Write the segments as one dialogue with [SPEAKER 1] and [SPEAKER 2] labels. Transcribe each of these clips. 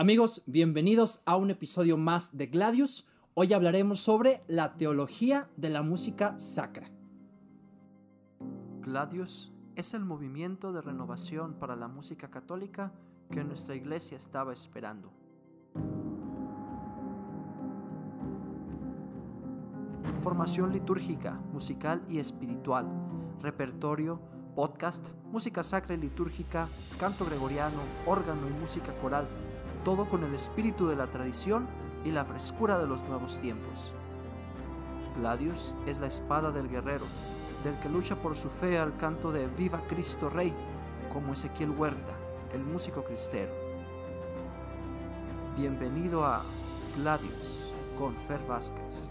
[SPEAKER 1] Amigos, bienvenidos a un episodio más de Gladius. Hoy hablaremos sobre la teología de la música sacra. Gladius es el movimiento de renovación para la música católica que nuestra iglesia estaba esperando. Formación litúrgica, musical y espiritual, repertorio, podcast, música sacra y litúrgica, canto gregoriano, órgano y música coral todo con el espíritu de la tradición y la frescura de los nuevos tiempos. Gladius es la espada del guerrero, del que lucha por su fe al canto de Viva Cristo Rey, como Ezequiel Huerta, el músico cristero. Bienvenido a Gladius con Fer Vázquez.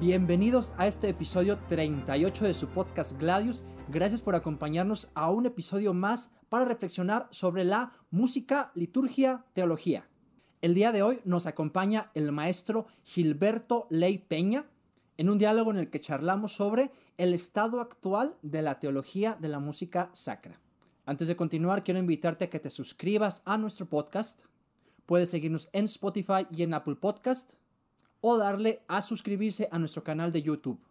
[SPEAKER 1] Bienvenidos a este episodio 38 de su podcast Gladius. Gracias por acompañarnos a un episodio más para reflexionar sobre la música, liturgia, teología. El día de hoy nos acompaña el maestro Gilberto Ley Peña en un diálogo en el que charlamos sobre el estado actual de la teología de la música sacra. Antes de continuar, quiero invitarte a que te suscribas a nuestro podcast. Puedes seguirnos en Spotify y en Apple Podcast o darle a suscribirse a nuestro canal de YouTube.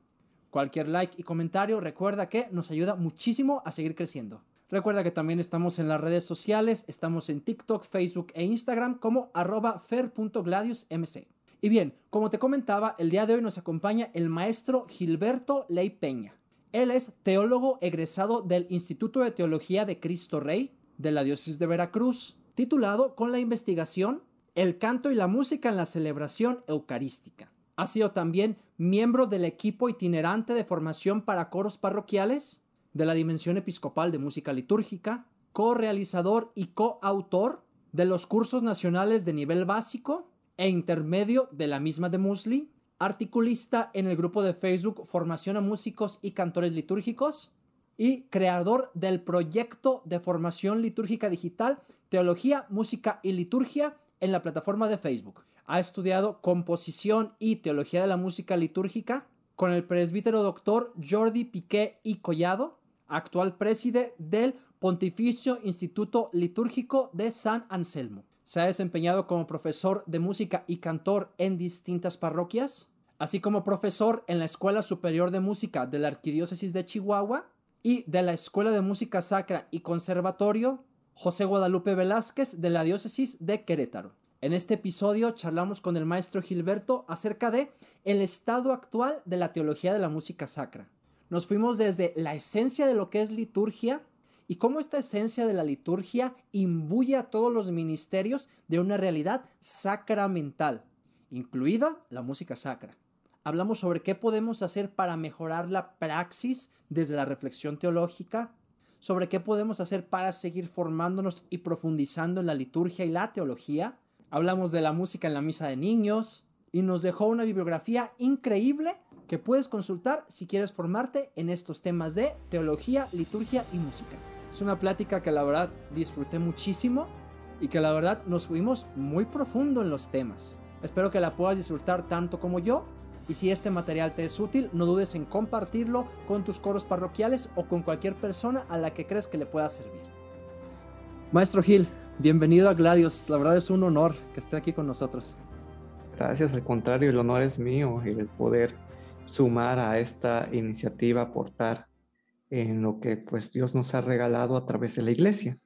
[SPEAKER 1] Cualquier like y comentario recuerda que nos ayuda muchísimo a seguir creciendo. Recuerda que también estamos en las redes sociales, estamos en TikTok, Facebook e Instagram como arroba fer.gladiusmc. Y bien, como te comentaba, el día de hoy nos acompaña el maestro Gilberto Ley Peña. Él es teólogo egresado del Instituto de Teología de Cristo Rey de la Diócesis de Veracruz, titulado con la investigación el canto y la música en la celebración eucarística. Ha sido también miembro del equipo itinerante de formación para coros parroquiales de la Dimensión Episcopal de Música Litúrgica, co-realizador y coautor de los cursos nacionales de nivel básico e intermedio de la misma de Musli, articulista en el grupo de Facebook Formación a Músicos y Cantores Litúrgicos y creador del proyecto de formación litúrgica digital Teología, Música y Liturgia en la plataforma de Facebook. Ha estudiado composición y teología de la música litúrgica con el presbítero doctor Jordi Piqué y Collado, actual preside del Pontificio Instituto Litúrgico de San Anselmo. Se ha desempeñado como profesor de música y cantor en distintas parroquias, así como profesor en la Escuela Superior de Música de la Arquidiócesis de Chihuahua y de la Escuela de Música Sacra y Conservatorio José Guadalupe Velázquez de la Diócesis de Querétaro. En este episodio charlamos con el maestro Gilberto acerca de el estado actual de la teología de la música sacra. Nos fuimos desde la esencia de lo que es liturgia y cómo esta esencia de la liturgia imbuye a todos los ministerios de una realidad sacramental, incluida la música sacra. Hablamos sobre qué podemos hacer para mejorar la praxis desde la reflexión teológica, sobre qué podemos hacer para seguir formándonos y profundizando en la liturgia y la teología. Hablamos de la música en la misa de niños y nos dejó una bibliografía increíble que puedes consultar si quieres formarte en estos temas de teología, liturgia y música. Es una plática que la verdad disfruté muchísimo y que la verdad nos fuimos muy profundo en los temas. Espero que la puedas disfrutar tanto como yo y si este material te es útil, no dudes en compartirlo con tus coros parroquiales o con cualquier persona a la que crees que le pueda servir. Maestro Gil, bienvenido a Gladios. La verdad es un honor que esté aquí con nosotros.
[SPEAKER 2] Gracias, al contrario, el honor es mío el poder sumar a esta iniciativa, aportar en lo que pues Dios nos ha regalado a través de la iglesia.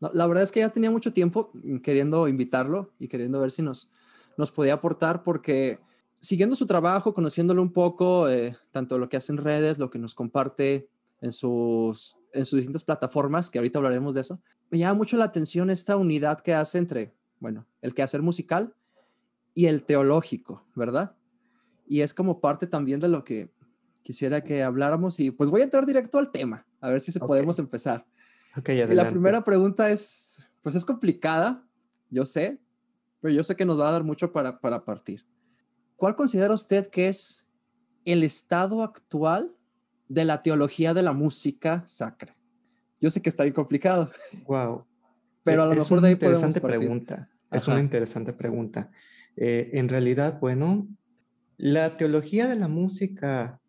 [SPEAKER 1] La, verdad es que ya tenía mucho tiempo queriendo invitarlo y queriendo ver si nos, nos podía aportar porque siguiendo su trabajo, conociéndolo un poco, eh, tanto lo que hace en redes, lo que nos comparte en sus, en sus distintas plataformas, que ahorita hablaremos de eso, me llama mucho la atención esta unidad que hace entre, bueno, el quehacer musical y el teológico, ¿verdad? Y es como parte también de lo que quisiera que habláramos y pues voy a entrar directo al tema, a ver si se podemos empezar.
[SPEAKER 2] Okay,
[SPEAKER 1] y la primera pregunta es, pues es complicada, yo sé, pero yo sé que nos va a dar mucho para, para partir. ¿cuál considera usted que es el estado actual de la teología de la música sacra? Yo sé que está bien complicado.
[SPEAKER 2] Wow.
[SPEAKER 1] Pero a lo mejor de ahí
[SPEAKER 2] interesante pregunta. Es una interesante pregunta. Eh, en realidad, bueno, la teología de la música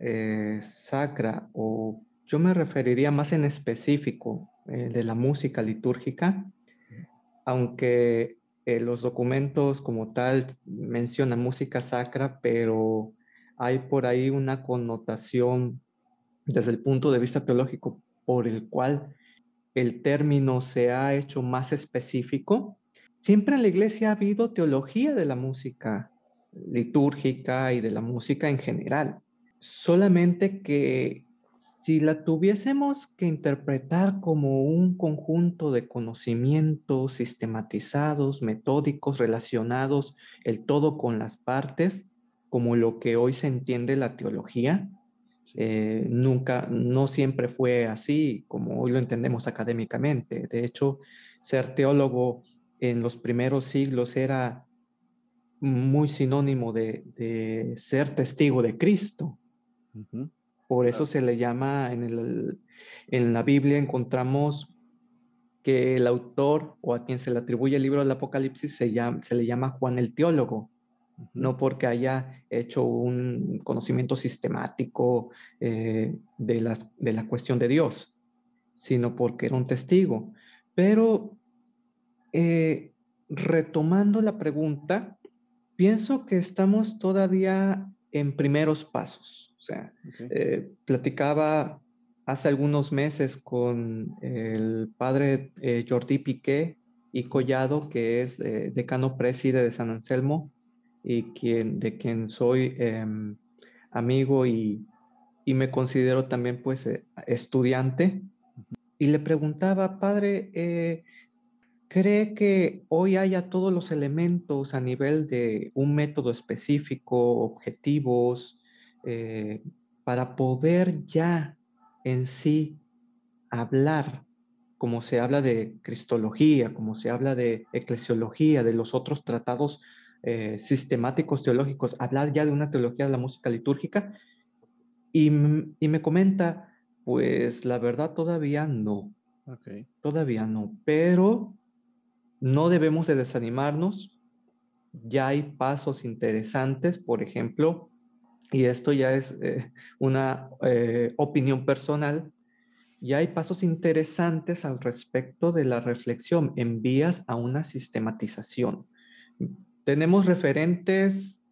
[SPEAKER 2] eh, sacra, o yo me referiría más en específico eh, de la música litúrgica, aunque eh, los documentos como tal mencionan música sacra, pero hay por ahí una connotación desde el punto de vista teológico por el cual el término se ha hecho más específico. Siempre en la iglesia ha habido teología de la música litúrgica y de la música en general. Solamente que si la tuviésemos que interpretar como un conjunto de conocimientos sistematizados, metódicos, relacionados el todo con las partes, como lo que hoy se entiende la teología, eh, nunca, no siempre fue así como hoy lo entendemos académicamente. De hecho, ser teólogo en los primeros siglos era muy sinónimo de, ser testigo de Cristo. Por eso se le llama, en, el, en la Biblia encontramos que el autor o a quien se le atribuye el libro del Apocalipsis se, llama, se le llama Juan el teólogo, no porque haya hecho un conocimiento sistemático eh, de, las, de la cuestión de Dios, sino porque era un testigo. Pero eh, retomando la pregunta, pienso que estamos todavía en primeros pasos. O sea, eh, platicaba hace algunos meses con el padre Jordi Piqué y Collado, que es decano preside de San Anselmo, y quien, de quien soy em, amigo y, me considero también pues eh, estudiante. Y le preguntaba, padre, eh, ¿cree que hoy haya todos los elementos a nivel de un método específico, objetivos, eh, para poder ya en sí hablar como se habla de cristología, como se habla de eclesiología, de los otros tratados eh, sistemáticos teológicos, hablar ya de una teología de la música litúrgica. Y, me comenta, pues la verdad todavía no. Todavía no, pero no debemos de desanimarnos. Ya hay pasos interesantes, por ejemplo, y esto ya es eh, una eh, opinión personal, ya hay pasos interesantes al respecto de la reflexión en vías a una sistematización tenemos referentes,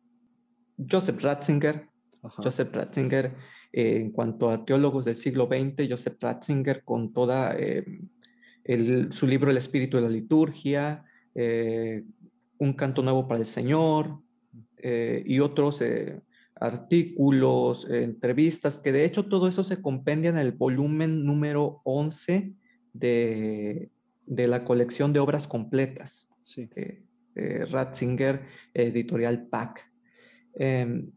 [SPEAKER 2] Joseph Ratzinger, Joseph Ratzinger, eh, en cuanto a teólogos del siglo XX, Joseph Ratzinger con toda eh, su libro El espíritu de la liturgia, eh, Un canto nuevo para el Señor y otros artículos, entrevistas, que de hecho todo eso se compendia en el volumen número 11 de, de la colección de obras completas. Sí. Eh, Ratzinger, editorial PAC. Em,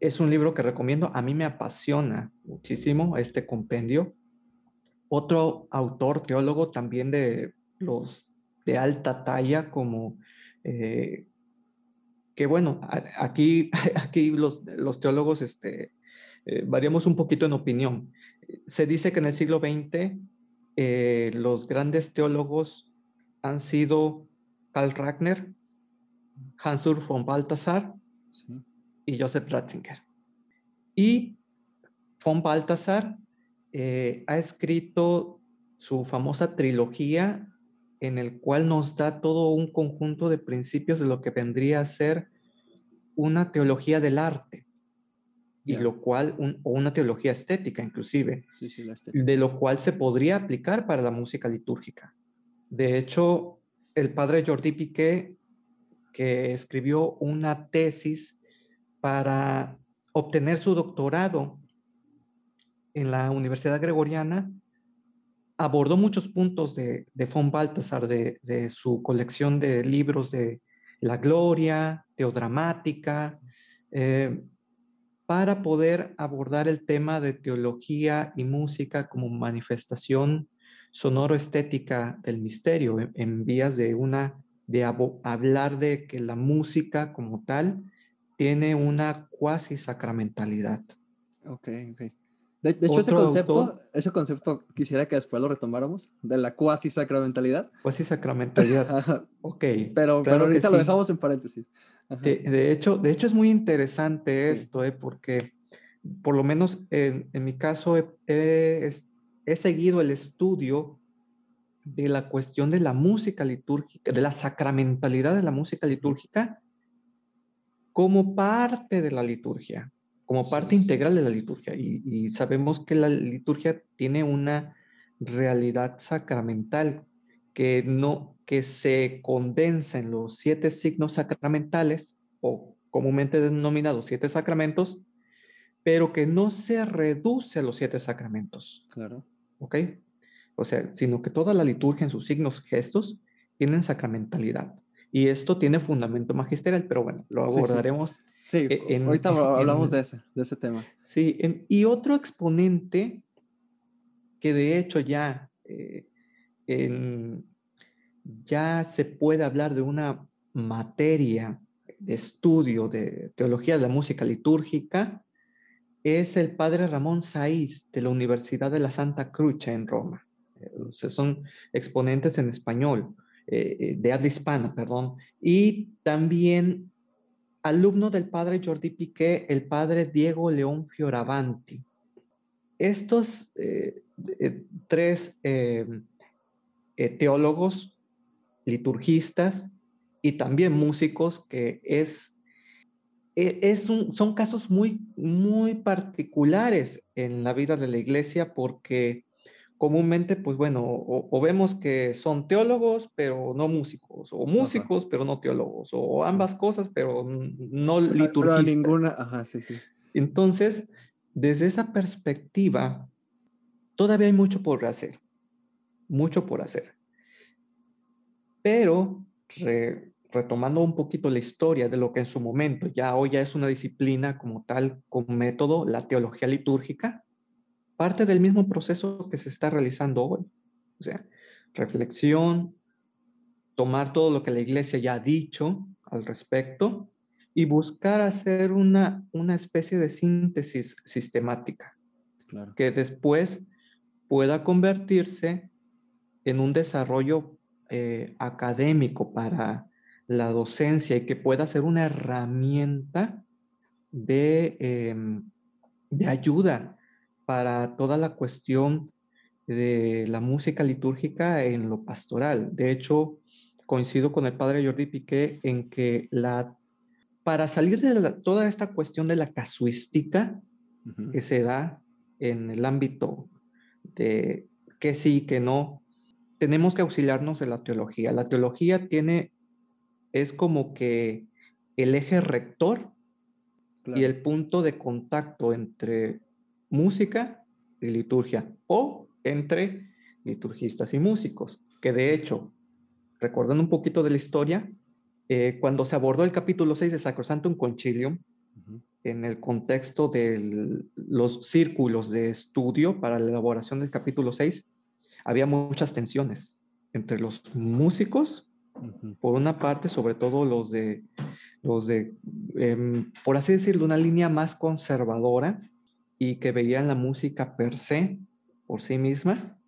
[SPEAKER 2] es un libro que recomiendo, a mí me apasiona muchísimo este compendio. Otro autor, teólogo también de los de alta talla, como eh, que bueno, aquí, aquí los, los teólogos este, eh, variamos un poquito en opinión. Se dice que en el siglo XX los grandes teólogos han sido Karl Ragner, Hans-Urs von Balthasar y Joseph Ratzinger. Y von Balthasar eh, ha escrito su famosa trilogía en el cual nos da todo un conjunto de principios de lo que vendría a ser una teología del arte, y lo cual, o una teología estética inclusive, de lo cual se podría aplicar para la música litúrgica. De hecho, el padre Jordi Piqué, que escribió una tesis para obtener su doctorado en la Universidad Gregoriana, abordó muchos puntos de, de von Balthasar, de, su colección de libros de la gloria, teodramática, eh, para poder abordar el tema de teología y música como manifestación sonoro-estética del misterio, en, vías de una, de hablar de que la música como tal tiene una cuasi sacramentalidad.
[SPEAKER 1] Ok, ok. De, hecho, ese concepto, ese concepto quisiera que después lo retomáramos, de la cuasi sacramentalidad.
[SPEAKER 2] Cuasi sacramentalidad. ok.
[SPEAKER 1] Pero, pero ahorita lo dejamos en paréntesis.
[SPEAKER 2] De, hecho, de hecho, es muy interesante esto, eh, porque por lo menos en, en mi caso he, he, he seguido el estudio de la cuestión de la música litúrgica, de la sacramentalidad de la música litúrgica como parte de la liturgia, como parte integral de la liturgia. Y, sabemos que la liturgia tiene una realidad sacramental que no que se condensa en los siete signos sacramentales o comúnmente denominados siete sacramentos, pero que no se reduce a los siete sacramentos.
[SPEAKER 1] Claro.
[SPEAKER 2] ¿Ok? O sea, sino que toda la liturgia en sus signos, gestos, tienen sacramentalidad. Y esto tiene fundamento magisterial, pero bueno, lo abordaremos.
[SPEAKER 1] Sí, e, ahorita hablamos de, ese, de ese tema.
[SPEAKER 2] Sí, y otro exponente que de hecho ya, eh, ya se puede hablar de una materia de estudio de teología de la música litúrgica es el padre Ramón Saiz de la Universidad de la Santa Cruz en Roma. son exponentes en español, eh, eh, de habla hispana, perdón. Y también alumno del padre Jordi Piqué, el padre Diego León Fioravanti. Estos eh, tres teólogos, liturgistas y también músicos, que es es son casos muy, muy particulares en la vida de la iglesia porque comúnmente, pues bueno, o, vemos que son teólogos, pero no músicos, o músicos, pero no teólogos, o ambas cosas, pero no liturgistas.
[SPEAKER 1] ninguna, ajá, sí, sí.
[SPEAKER 2] Entonces, desde esa perspectiva, todavía hay mucho por hacer, mucho por hacer. Pero retomando un poquito la historia de lo que en su momento ya hoy ya es una disciplina como tal, como método, la teología litúrgica, parte del mismo proceso que se está realizando hoy. O sea, reflexión, tomar todo lo que la iglesia ya ha dicho al respecto y buscar hacer una, una especie de síntesis sistemática que después pueda convertirse en un desarrollo eh, académico para la docencia y que pueda ser una herramienta de, em, de ayuda para toda la cuestión de la música litúrgica en lo pastoral. De hecho, coincido con el padre Jordi Piqué en que la, para salir de toda esta cuestión de la casuística que se da en el ámbito de que sí, que no, tenemos que auxiliarnos de la teología. La teología tiene es como que el eje rector y el punto de contacto entre música y liturgia o entre liturgistas y músicos, que de hecho, recordando un poquito de la historia, eh, cuando se abordó el capítulo 6 de Sacrosantum Concilium, en el contexto de los círculos de estudio para la elaboración del capítulo 6, había muchas tensiones entre los músicos por una parte, sobre todo los de, los de em, por así decirlo, una línea más conservadora y que veían la música per se, por sí misma.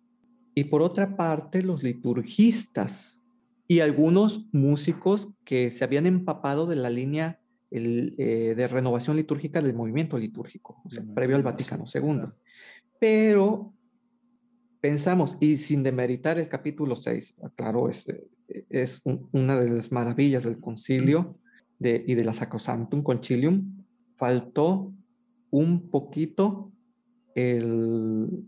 [SPEAKER 2] Y por otra parte, los liturgistas y algunos músicos que se habían empapado de la línea eh, de renovación litúrgica del movimiento litúrgico, previo al Vaticano II. Pero pensamos, y sin demeritar el capítulo 6, claro, es, es una de las maravillas del concilio de, y de la Sacrosanctum Concilium, faltó un poquito el,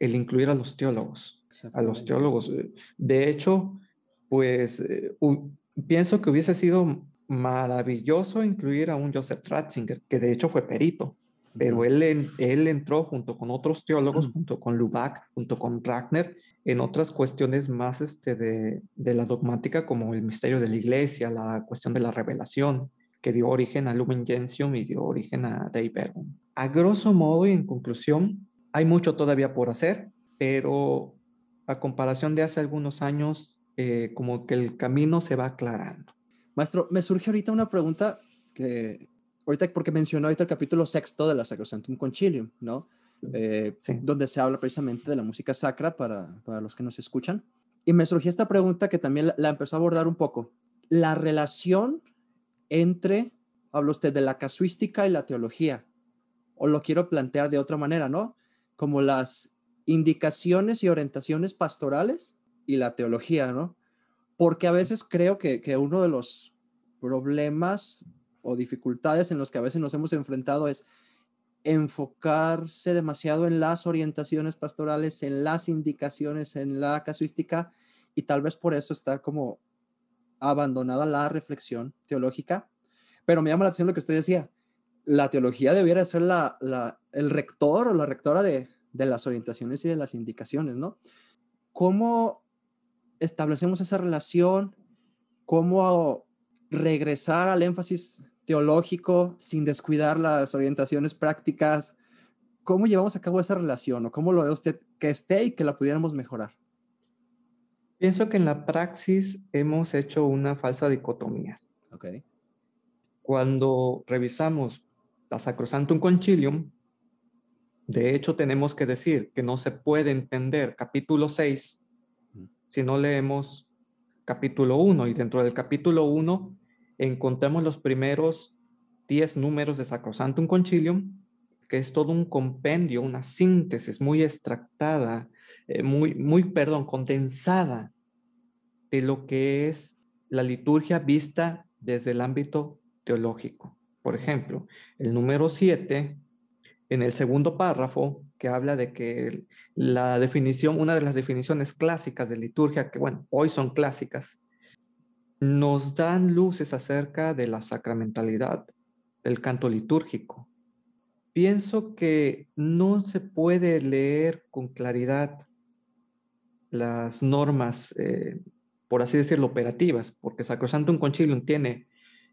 [SPEAKER 2] el incluir a los teólogos, a los teólogos. De hecho, pues eh, pienso que hubiese sido maravilloso incluir a un Joseph Ratzinger, que de hecho fue perito, pero él, él entró junto con otros teólogos, junto con Lubac, junto con Ragnar, en otras cuestiones más este, de, de, la dogmática, como el misterio de la iglesia, la cuestión de la revelación, que dio origen a Lumen Gentium y dio origen a Dei Verbum. A grosso modo y en conclusión, hay mucho todavía por hacer, pero a comparación de hace algunos años, eh, como que el camino se va aclarando.
[SPEAKER 1] Maestro, me surge ahorita una pregunta que, ahorita porque mencionó ahorita el capítulo sexto de la Sacrosanctum Concilium, ¿no? Eh, donde se habla precisamente de la música sacra para, para, los que nos escuchan. Y me surgió esta pregunta que también la, empezó a abordar un poco. La relación entre, habla usted de la casuística y la teología, o lo quiero plantear de otra manera, ¿no? Como las indicaciones y orientaciones pastorales y la teología, ¿no? Porque a veces creo que, que uno de los problemas o dificultades en los que a veces nos hemos enfrentado es enfocarse demasiado en las orientaciones pastorales, en las indicaciones, en la casuística, y tal vez por eso está como abandonada la reflexión teológica. Pero me llama la atención lo que usted decía. La teología debiera ser la, el rector o la rectora de, de las orientaciones y de las indicaciones, ¿no? ¿Cómo establecemos esa relación? ¿Cómo regresar al énfasis teológico sin descuidar las orientaciones prácticas? ¿Cómo llevamos a cabo esa relación o cómo lo ve usted que esté y que la pudiéramos mejorar?
[SPEAKER 2] Pienso que en la praxis hemos hecho una falsa dicotomía.
[SPEAKER 1] Okay.
[SPEAKER 2] Cuando revisamos la Sacrosantum Concilium, de hecho tenemos que decir que no se puede entender capítulo 6 si no leemos capítulo 1 y dentro del capítulo 1 encontramos los primeros 10 números de Sacrosantum Concilium, que es todo un compendio, una síntesis muy extractada, eh, muy, muy, perdón, condensada de lo que es la liturgia vista desde el ámbito teológico. Por ejemplo, el número 7, en el segundo párrafo, que habla de que la definición, una de las definiciones clásicas de liturgia, que bueno, hoy son clásicas, nos dan luces acerca de la sacramentalidad del canto litúrgico. Pienso que no se puede leer con claridad las normas, eh, por así decirlo, operativas, porque Sacrosantum Concilium tiene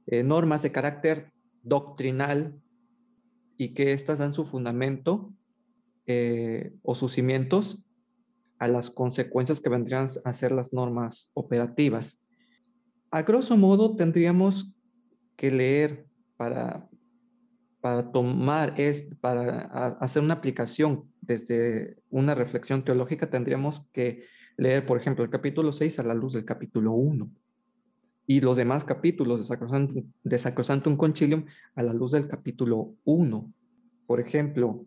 [SPEAKER 2] eh, normas de carácter doctrinal y que éstas dan su fundamento eh, o sus cimientos a las consecuencias que vendrían a ser las normas operativas. A grosso modo, tendríamos que leer para, para tomar, es, para hacer una aplicación desde una reflexión teológica, tendríamos que leer, por ejemplo, el capítulo 6 a la luz del capítulo 1 y los demás capítulos de Sacrosantum, de Concilium a la luz del capítulo 1. Por ejemplo,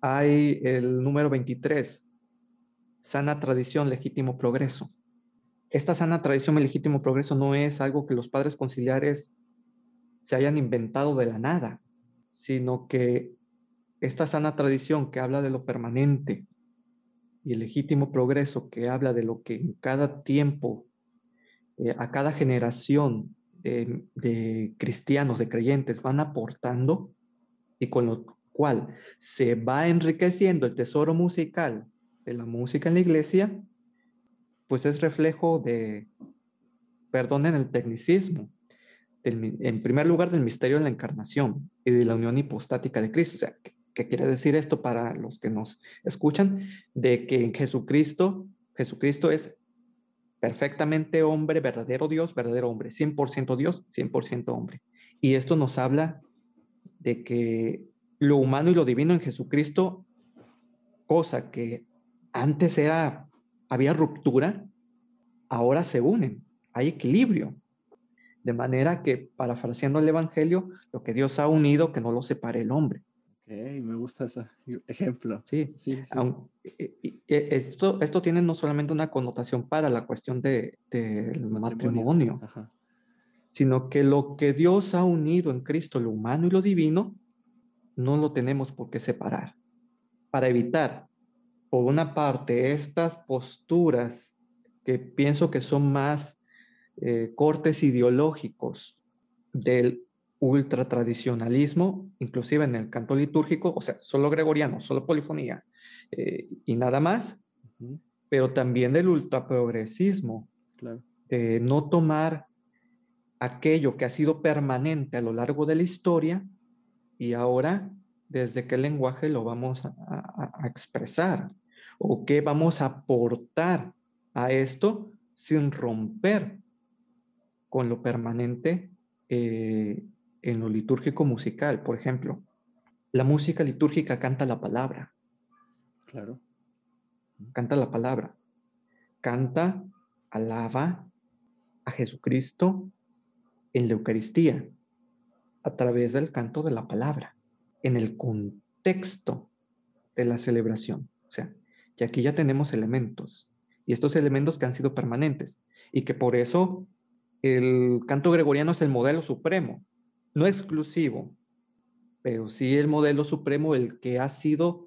[SPEAKER 2] hay el número 23, sana tradición, legítimo progreso. Esta sana tradición y legítimo progreso no es algo que los padres conciliares se hayan inventado de la nada, sino que esta sana tradición que habla de lo permanente y el legítimo progreso que habla de lo que en cada tiempo, eh, a cada generación de, cristianos, de creyentes van aportando y con lo cual se va enriqueciendo el tesoro musical de la música en la iglesia, pues es reflejo de, perdonen el tecnicismo, en primer lugar del misterio de la encarnación y de la unión hipostática de Cristo. O sea, ¿qué, quiere decir esto para los que nos escuchan? De que en Jesucristo, Jesucristo es perfectamente hombre, verdadero Dios, verdadero hombre, 100% Dios, 100% hombre. Y esto nos habla de que lo humano y lo divino en Jesucristo, cosa que antes era, había ruptura, ahora se unen, hay equilibrio. De manera que, parafraseando el Evangelio, lo que Dios ha unido, que no lo separe el hombre.
[SPEAKER 1] Me gusta ese ejemplo.
[SPEAKER 2] Sí, sí. esto, esto tiene no solamente una connotación para la cuestión del de, matrimonio, sino que lo que Dios ha unido en Cristo, lo humano y lo divino, no lo tenemos por qué separar. Para evitar, por una parte, estas posturas que pienso que son más eh, cortes ideológicos del ultratradicionalismo, inclusive en el canto litúrgico, o sea, solo gregoriano, solo polifonía eh, y nada más, pero también del ultraprogresismo, de no tomar aquello que ha sido permanente a lo largo de la historia y ahora desde qué lenguaje lo vamos a, a expresar o qué vamos a aportar a esto sin romper con lo permanente eh, en lo litúrgico musical. Por ejemplo, la música litúrgica canta la palabra.
[SPEAKER 1] Claro.
[SPEAKER 2] Canta la palabra. Canta, alaba a Jesucristo en la Eucaristía a través del canto de la palabra, en el contexto de la celebración. O sea, y aquí ya tenemos elementos y estos elementos que han sido permanentes y que por eso el canto gregoriano es el modelo supremo, no exclusivo, pero sí el modelo supremo, el que ha sido,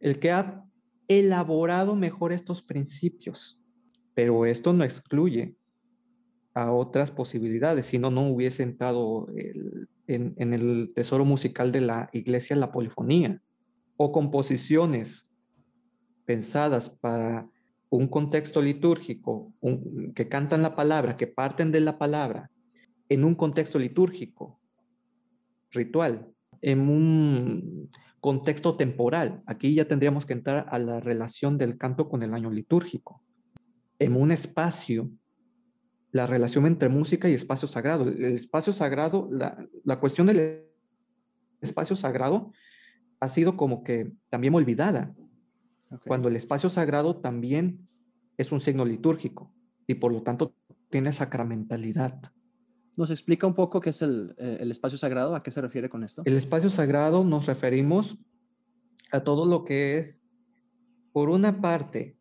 [SPEAKER 2] el que ha elaborado mejor estos principios. Pero esto no excluye a otras posibilidades, si no, no hubiese entrado en, en, el tesoro musical de la iglesia la polifonía o composiciones pensadas para un contexto litúrgico, que cantan la palabra, que parten de la palabra, en un contexto litúrgico, ritual, en un contexto temporal. Aquí ya tendríamos que entrar a la relación del canto con el año litúrgico. En un espacio la relación entre música y espacio sagrado. El espacio sagrado, la, cuestión del espacio sagrado ha sido como que también olvidada, cuando el espacio sagrado también es un signo litúrgico y por lo tanto tiene sacramentalidad.
[SPEAKER 1] ¿Nos explica un poco qué es el, eh, el espacio sagrado? ¿A qué se refiere con esto?
[SPEAKER 2] El espacio sagrado nos referimos a todo lo que es, por una parte,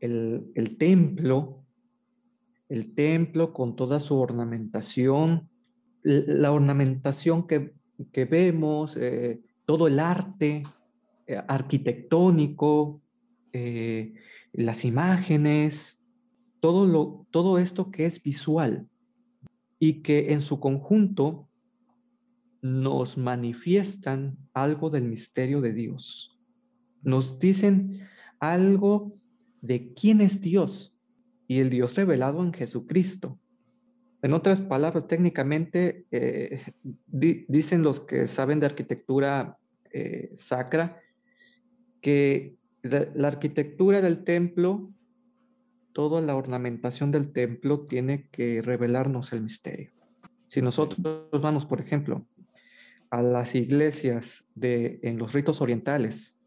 [SPEAKER 2] el, el templo, el templo con toda su ornamentación, la ornamentación que, vemos, eh, todo el arte eh, arquitectónico, las imágenes, todo, lo, todo esto que es visual y que en su conjunto nos manifiestan algo del misterio de Dios. Nos dicen algo de quién es Dios y el Dios revelado en Jesucristo. En otras palabras, técnicamente eh, dicen los que saben de arquitectura eh, sacra que la, arquitectura del templo, toda la ornamentación del templo tiene que revelarnos el misterio. Si nosotros vamos, por ejemplo, a las iglesias de, en los ritos orientales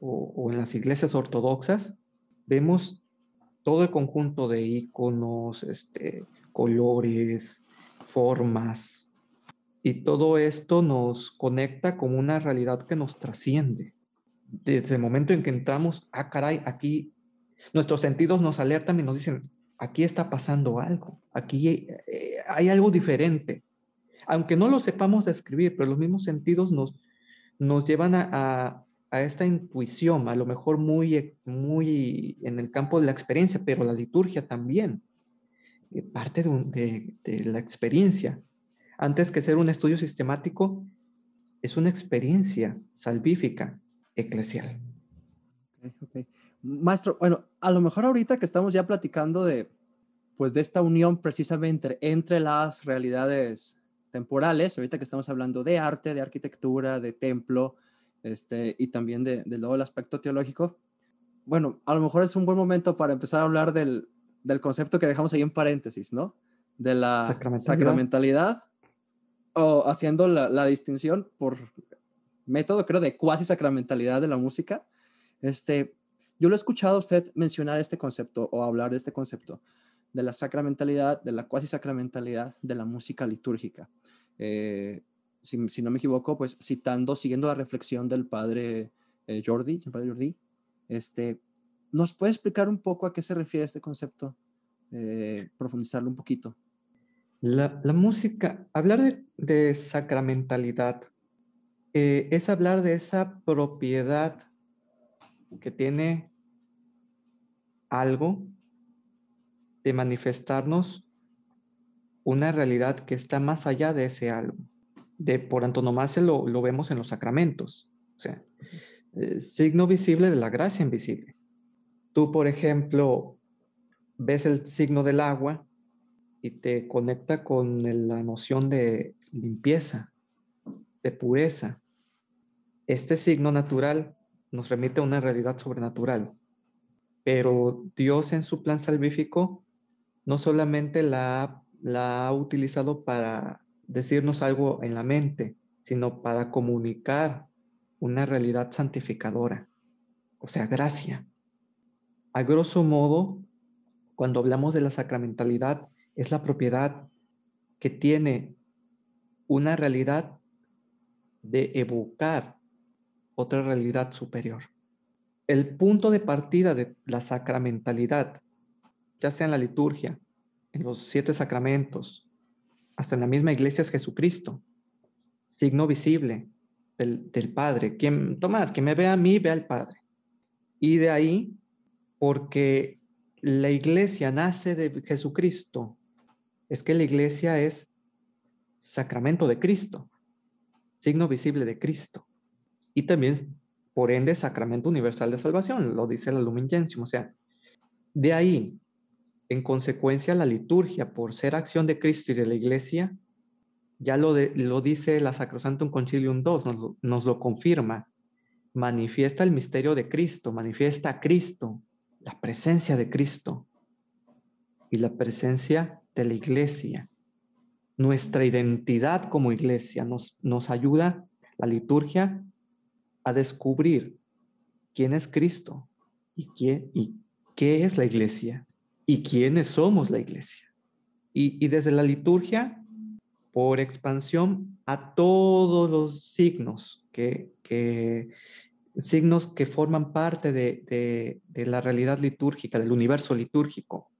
[SPEAKER 2] o, o en las iglesias ortodoxas, vemos todo el conjunto de iconos, este, colores, formas, y todo esto nos conecta con una realidad que nos trasciende. Desde el momento en que entramos, ah, caray, aquí nuestros sentidos nos alertan y nos dicen, aquí está pasando algo, aquí eh, hay, algo diferente. Aunque no lo sepamos describir, pero los mismos sentidos nos, nos llevan a, a esta intuición, a lo mejor muy, muy en el campo de la experiencia, pero la liturgia también, eh, parte de, la experiencia. Antes que ser un estudio sistemático, es una experiencia salvífica, eclesial.
[SPEAKER 1] Maestro, bueno, a lo mejor ahorita que estamos ya platicando de, pues de esta unión precisamente entre las realidades temporales, ahorita que estamos hablando de arte, de arquitectura, de templo, este, y también de, de todo el aspecto teológico. Bueno, a lo mejor es un buen momento para empezar a hablar del, del concepto que dejamos ahí en paréntesis, ¿no? De la sacramentalidad, o haciendo la, la, distinción por método, creo, de cuasi sacramentalidad de la música. Este, yo lo he escuchado usted mencionar este concepto o hablar de este concepto de la sacramentalidad, de la cuasi sacramentalidad de la música litúrgica. Eh, si, no me equivoco, pues citando, siguiendo la reflexión del padre eh, Jordi, el padre Jordi, este, ¿nos puede explicar un poco a qué se refiere este concepto? Eh, profundizarlo un poquito.
[SPEAKER 2] La, música, hablar de, sacramentalidad eh, es hablar de esa propiedad que tiene algo de manifestarnos una realidad que está más allá de ese algo de por antonomasia lo, lo vemos en los sacramentos, o sea, eh, signo visible de la gracia invisible. Tú, por ejemplo, ves el signo del agua y te conecta con la noción de limpieza, de pureza. Este signo natural nos remite a una realidad sobrenatural, pero Dios en su plan salvífico no solamente la, ha utilizado para decirnos algo en la mente, sino para comunicar una realidad santificadora, o sea, gracia. A grosso modo, cuando hablamos de la sacramentalidad, es la propiedad que tiene una realidad de evocar otra realidad superior. el punto de partida de la sacramentalidad, ya sea en la liturgia, en los siete sacramentos, hasta en la misma iglesia es Jesucristo, signo visible del, Padre. Quien, Tomás, quien me ve a mí, ve al Padre. Y de ahí, porque la iglesia nace de Jesucristo, es que la iglesia es sacramento de Cristo, signo visible de Cristo. Y también, por ende, sacramento universal de salvación, lo dice la Lumen Gentium. O sea, de ahí, en consecuencia, la liturgia, por ser acción de Cristo y de la iglesia, ya lo, lo dice la Sacrosantum Concilium II, nos, nos lo confirma, manifiesta el misterio de Cristo, manifiesta a Cristo, la presencia de Cristo y la presencia de la iglesia. Nuestra identidad como iglesia nos, nos ayuda la liturgia a descubrir quién es Cristo y, quién, y qué es la iglesia y quiénes somos la iglesia. Y, y desde la liturgia, por expansión, a todos los signos que, que signos que forman parte de, la realidad litúrgica, del universo litúrgico,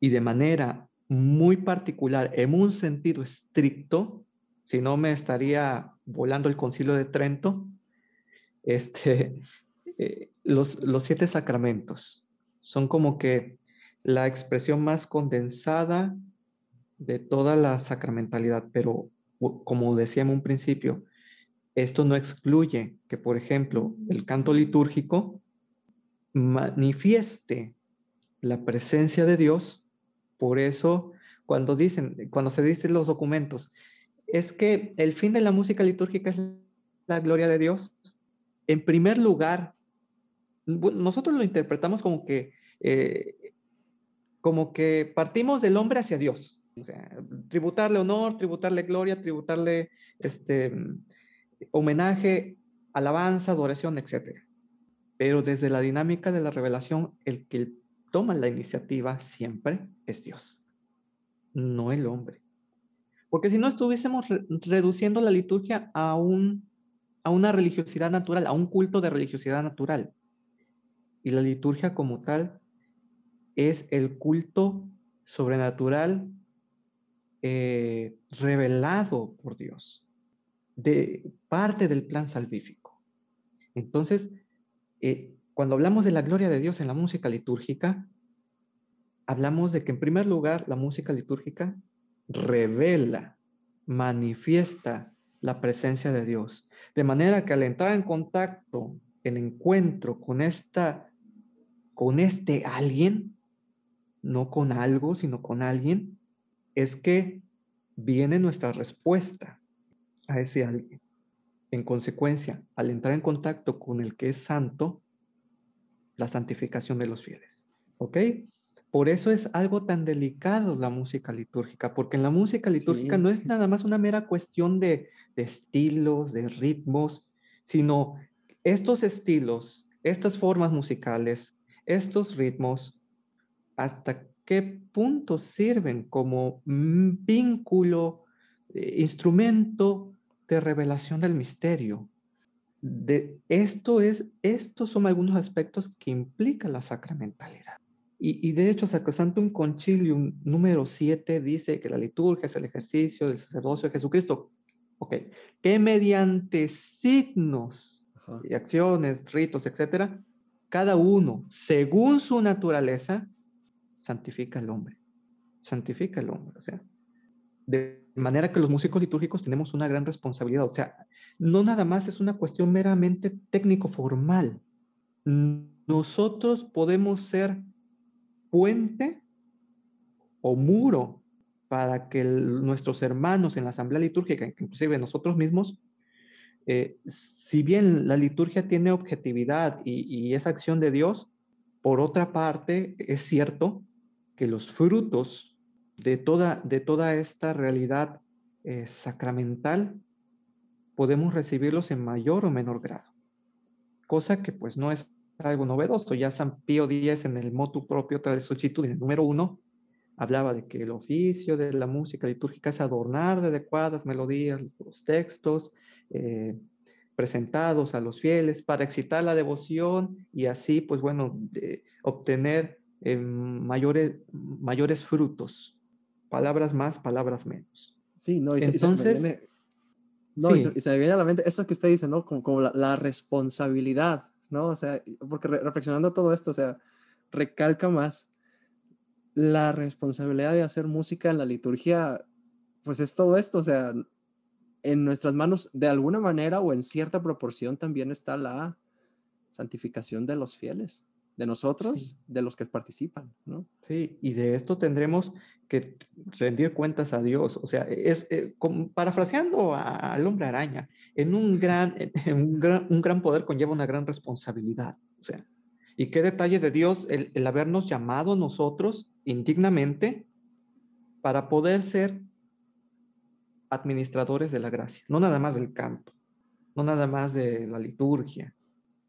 [SPEAKER 2] y de manera muy particular, en un sentido estricto, si no me estaría volando el concilio de Trento, este, eh, los, los siete sacramentos son como que la expresión más condensada de toda la sacramentalidad, pero como decía en un principio, esto no excluye que, por ejemplo, el canto litúrgico manifieste la presencia de Dios. Por eso, cuando dicen, cuando se dicen los documentos, es que el fin de la música litúrgica es la gloria de Dios. En primer lugar, nosotros lo interpretamos como que, eh, como que partimos del hombre hacia Dios. Tributarle honor, tributarle gloria, tributarle este, homenaje, alabanza, adoración, etc. Pero desde la dinámica de la revelación, el que toma la iniciativa siempre es Dios, no el hombre. Porque si no estuviésemos reduciendo la liturgia a, un, a una religiosidad natural, a un culto de religiosidad natural. Y la liturgia como tal es el culto sobrenatural eh, revelado por Dios de parte del plan salvífico. Entonces, eh, cuando hablamos de la gloria de Dios en la música litúrgica, hablamos de que en primer lugar la música litúrgica revela, manifiesta la presencia de Dios. De manera que al entrar en contacto, en encuentro con esta, con este alguien, no con algo, sino con alguien, es que viene nuestra respuesta a ese alguien. En consecuencia, al entrar en contacto con el que es santo, la santificación de los fieles. ¿Ok? Por eso es algo tan delicado la música litúrgica, porque en la música litúrgica no es nada más una mera cuestión de, de estilos, de ritmos, sino estos estilos, estas formas musicales, estos ritmos, hasta qué punto sirven como vínculo, eh, instrumento de revelación del misterio. De esto es, estos son algunos aspectos que implica la sacramentalidad. Y, de hecho, Sacrosantum Concilium número 7 dice que la liturgia es el ejercicio del sacerdocio de Jesucristo. Ok, que mediante signos y acciones, ritos, etcétera, cada uno, según su naturaleza, santifica al hombre. Santifica al hombre. O sea, de manera que los músicos litúrgicos tenemos una gran responsabilidad. O sea, no nada más es una cuestión meramente técnico-formal. Nosotros podemos ser puente o muro para que nuestros hermanos en la asamblea litúrgica, inclusive nosotros mismos, eh, si bien la liturgia tiene objetividad y, es acción de Dios, por otra parte, es cierto que los frutos de toda, de toda esta realidad eh, sacramental, podemos recibirlos en mayor o menor grado. Cosa que pues no es algo novedoso. Ya San Pío X en el motu propio de en el número uno, hablaba de que el oficio de la música litúrgica es adornar de adecuadas melodías los textos, eh, presentados a los fieles para excitar la devoción y así, pues bueno, obtener eh, mayores, mayores frutos. Palabras más, palabras menos.
[SPEAKER 1] Sí, no, y entonces... Se, me no, y, se, me viene a la mente eso que usted dice, ¿no? Como, como la, responsabilidad, ¿no? O sea, porque reflexionando todo esto, o sea, recalca más la responsabilidad de hacer música en la liturgia, pues es todo esto, o sea, en nuestras manos, de alguna manera o en cierta proporción también está la santificación de los fieles, de nosotros, de los que participan, ¿no?
[SPEAKER 2] Sí, y de esto tendremos que rendir cuentas a Dios, o sea, es eh, parafraseando al hombre araña, en un gran, un gran, un gran poder conlleva una gran responsabilidad, o sea, y qué detalle de Dios el, el habernos llamado nosotros indignamente para poder ser administradores de la gracia, no nada más del canto, no nada más de la liturgia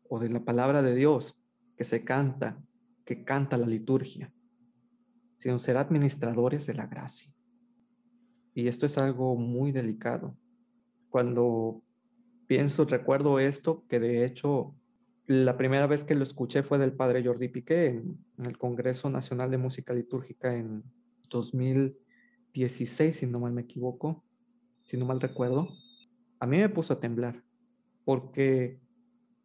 [SPEAKER 2] o de la palabra de Dios que se canta, que canta la liturgia, sino ser administradores de la gracia. Y esto es algo muy delicado. Cuando pienso, recuerdo esto, que de hecho la primera vez que lo escuché fue del padre Jordi Piqué en, en el Congreso Nacional de Música Litúrgica en 2016, si no mal me equivoco si no mal recuerdo, a mí me puso a temblar, porque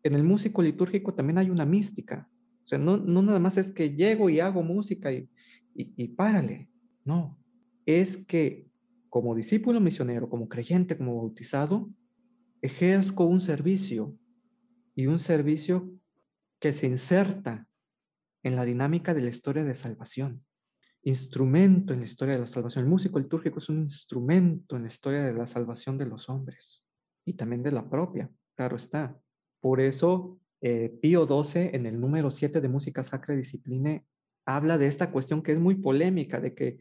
[SPEAKER 2] en el músico litúrgico también hay una mística. O sea, no, no nada más es que llego y hago música y, y, y párale. No, es que como discípulo misionero, como creyente, como bautizado, ejerzo un servicio y un servicio que se inserta en la dinámica de la historia de salvación instrumento en la historia de la salvación. El músico litúrgico es un instrumento en la historia de la salvación de los hombres y también de la propia, claro está. Por eso, eh, Pío XII, en el número 7 de Música Sacra y Disciplina, habla de esta cuestión que es muy polémica, de que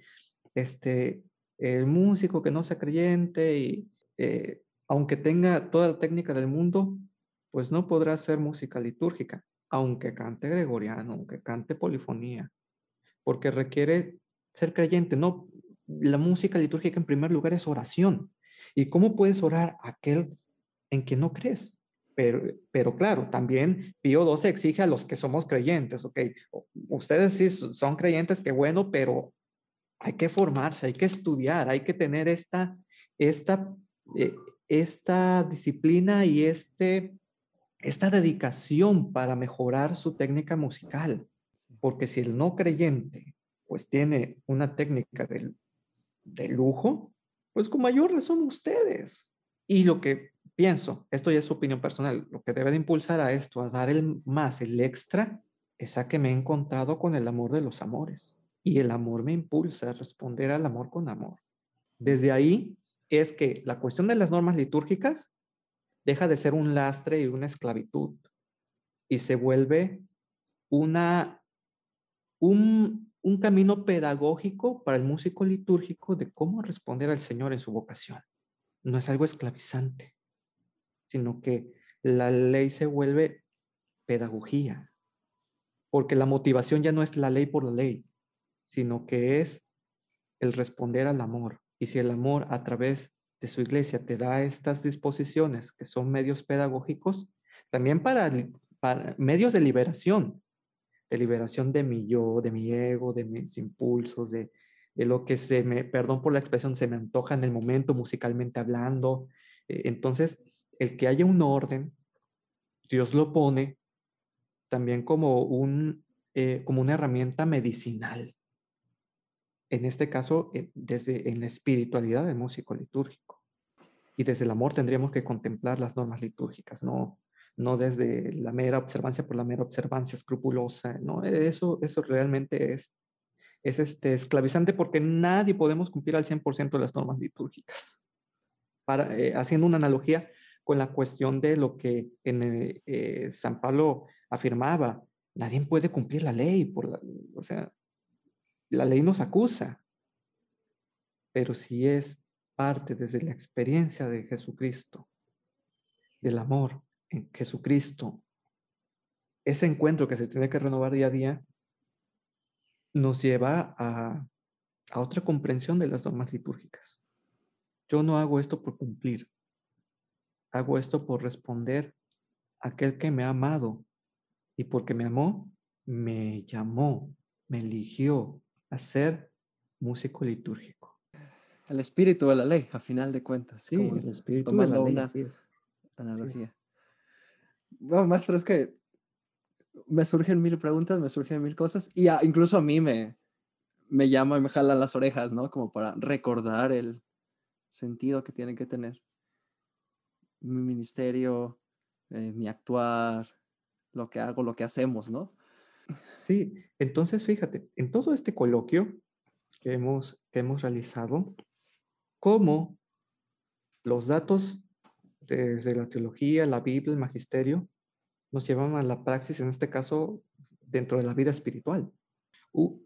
[SPEAKER 2] este, el músico que no sea creyente y eh, aunque tenga toda la técnica del mundo, pues no podrá hacer música litúrgica, aunque cante gregoriano, aunque cante polifonía, porque requiere ser creyente. No, la música litúrgica en primer lugar es oración. ¿Y cómo puedes orar aquel en quien no crees? Pero, pero claro, también Pío XII exige a los que somos creyentes, ¿ok? Ustedes sí son creyentes, qué bueno, pero hay que formarse, hay que estudiar, hay que tener esta, esta, eh, esta disciplina y este, esta dedicación para mejorar su técnica musical. Porque si el no creyente pues tiene una técnica de, de lujo, pues con mayor razón ustedes. Y lo que pienso, esto ya es su opinión personal, lo que debe de impulsar a esto, a dar el más, el extra, es a que me he encontrado con el amor de los amores. Y el amor me impulsa a responder al amor con amor. Desde ahí es que la cuestión de las normas litúrgicas deja de ser un lastre y una esclavitud y se vuelve una un, camino pedagógico para el músico litúrgico de cómo responder al Señor en su vocación. No es algo esclavizante, sino que la ley se vuelve pedagogía, porque la motivación ya no es la ley por la ley, sino que es el responder al amor. Y si el amor a través de su iglesia te da estas disposiciones que son medios pedagógicos, también para, medios de liberación, de liberación de mi yo, de mi ego, de mis impulsos, de, de lo que se me, perdón por la expresión, se me antoja en el momento musicalmente hablando. Eh, entonces, el que haya un orden, Dios lo pone también como, un, eh, como una herramienta medicinal. En este caso, eh, desde en la espiritualidad del músico litúrgico. Y desde el amor tendríamos que contemplar las normas litúrgicas, no, no desde la mera observancia por la mera observancia escrupulosa, ¿no? Eso, eso realmente es, es este, esclavizante porque nadie podemos cumplir al 100% de las normas litúrgicas. Para, eh, haciendo una analogía con la cuestión de lo que en eh, eh, San Pablo afirmaba, nadie puede cumplir la ley, por la, o sea, la ley nos acusa, pero si es parte desde la experiencia de Jesucristo, del amor, en Jesucristo, ese encuentro que se tiene que renovar día a día, nos lleva a, a otra comprensión de las normas litúrgicas. Yo no hago esto por cumplir, hago esto por responder a aquel que me ha amado y porque me amó, me llamó, me eligió a ser músico litúrgico.
[SPEAKER 1] El espíritu de la ley, a final de cuentas.
[SPEAKER 2] Sí, el espíritu de la ley, una es.
[SPEAKER 1] analogía. Bueno, maestro, es que me surgen mil preguntas, me surgen mil cosas y incluso a mí me, me llama y me jala las orejas, ¿no? Como para recordar el sentido que tiene que tener mi ministerio, eh, mi actuar, lo que hago, lo que hacemos, ¿no?
[SPEAKER 2] Sí, entonces fíjate, en todo este coloquio que hemos, que hemos realizado, cómo los datos desde la teología, la Biblia, el magisterio, nos llevan a la praxis, en este caso, dentro de la vida espiritual.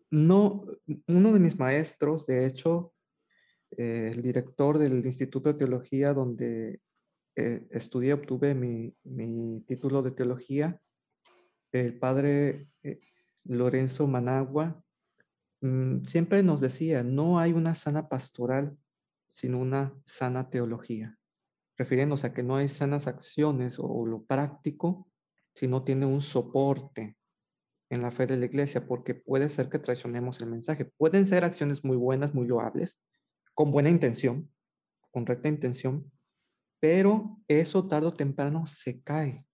[SPEAKER 2] No, uno de mis maestros, de hecho, eh, el director del Instituto de Teología donde eh, estudié, obtuve mi, título de teología, el padre eh, Lorenzo Managua, mm, siempre nos decía, no hay una sana pastoral sin una sana teología, refiriéndose a que no hay sanas acciones o lo práctico si no tiene un soporte en la fe de la iglesia, porque puede ser que traicionemos el mensaje. Pueden ser acciones muy buenas, muy loables, con buena intención, con recta intención, pero eso tarde o temprano se cae.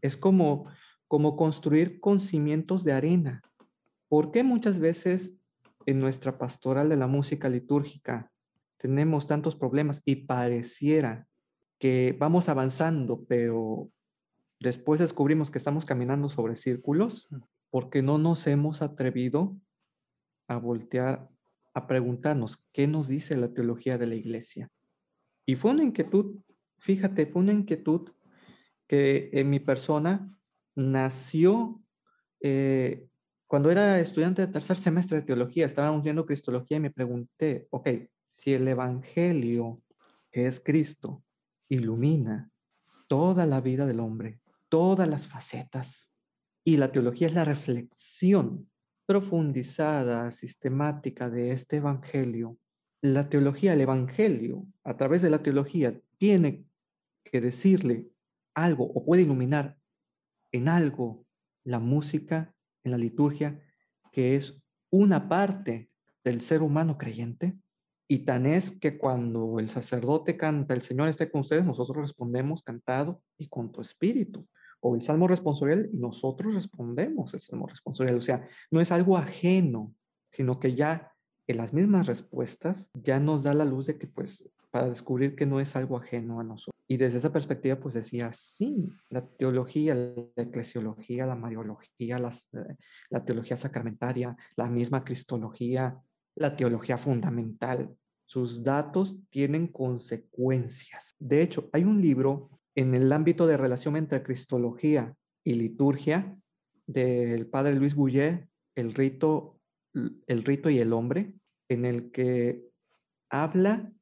[SPEAKER 2] Es como, como construir con cimientos de arena. ¿Por qué muchas veces en nuestra pastoral de la música litúrgica tenemos tantos problemas y pareciera que vamos avanzando, pero después descubrimos que estamos caminando sobre círculos porque no nos hemos atrevido a voltear a preguntarnos qué nos dice la teología de la iglesia. Y fue una inquietud, fíjate, fue una inquietud que en mi persona nació eh, cuando era estudiante de tercer semestre de teología, estábamos viendo Cristología y me pregunté, ok, si el Evangelio, que es Cristo, ilumina toda la vida del hombre, todas las facetas, y la teología es la reflexión profundizada, sistemática de este Evangelio, la teología, el Evangelio, a través de la teología, tiene que decirle algo o puede iluminar en algo la música, en la liturgia, que es una parte del ser humano creyente, y tan es que cuando el sacerdote canta, el Señor esté con ustedes, nosotros respondemos cantado y con tu espíritu. O el salmo responsorial y nosotros respondemos el salmo responsorial. O sea, no es algo ajeno, sino que ya en las mismas respuestas ya nos da la luz de que pues para descubrir que no es algo ajeno a nosotros. Y desde esa perspectiva pues decía, sí, la teología, la eclesiología, la mariología, eh, la teología sacramentaria, la misma cristología, la teología fundamental, sus datos tienen consecuencias. De hecho, hay un libro en el ámbito de relación entre cristología y liturgia del padre Luis Bouillet, el rito, el rito y el hombre, en el que habla,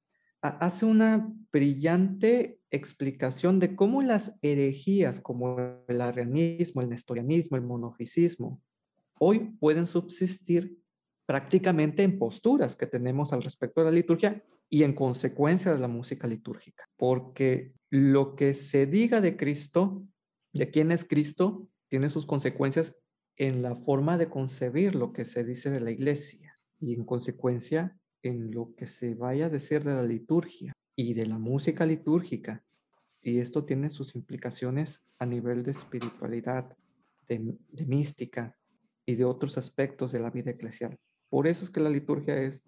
[SPEAKER 2] hace una brillante explicación de cómo las herejías como el arrianismo, el nestorianismo, el monofisismo, hoy pueden subsistir prácticamente en posturas que tenemos al respecto de la liturgia y en consecuencia de la música litúrgica, porque lo que se diga de Cristo, de quién es Cristo, tiene sus consecuencias en la forma de concebir lo que se dice de la iglesia y en consecuencia en lo que se vaya a decir de la liturgia y de la música litúrgica. Y esto tiene sus implicaciones a nivel de espiritualidad, de, mística y de otros aspectos de la vida eclesial. Por eso es que la liturgia es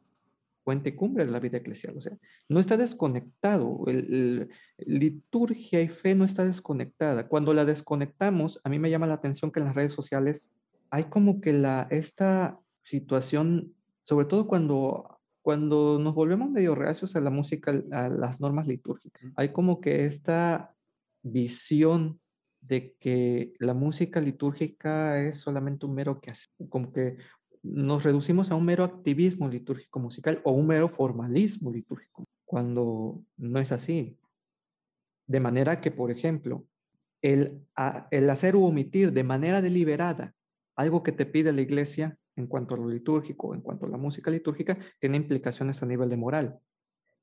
[SPEAKER 2] fuente y cumbre de la vida eclesial. O sea, no está desconectado. El, liturgia y fe no está desconectada. Cuando la desconectamos, a mí me llama la atención que en las redes sociales hay como que la, esta situación, sobre todo cuando, cuando nos volvemos medio reacios a la música, a las normas litúrgicas, hay como que esta visión de que la música litúrgica es solamente un mero que como que nos reducimos a un mero activismo litúrgico musical o un mero formalismo litúrgico, cuando no es así. De manera que, por ejemplo, el, el hacer u omitir de manera deliberada algo que te pide la iglesia en cuanto a lo litúrgico, en cuanto a la música litúrgica, tiene implicaciones a nivel de moral.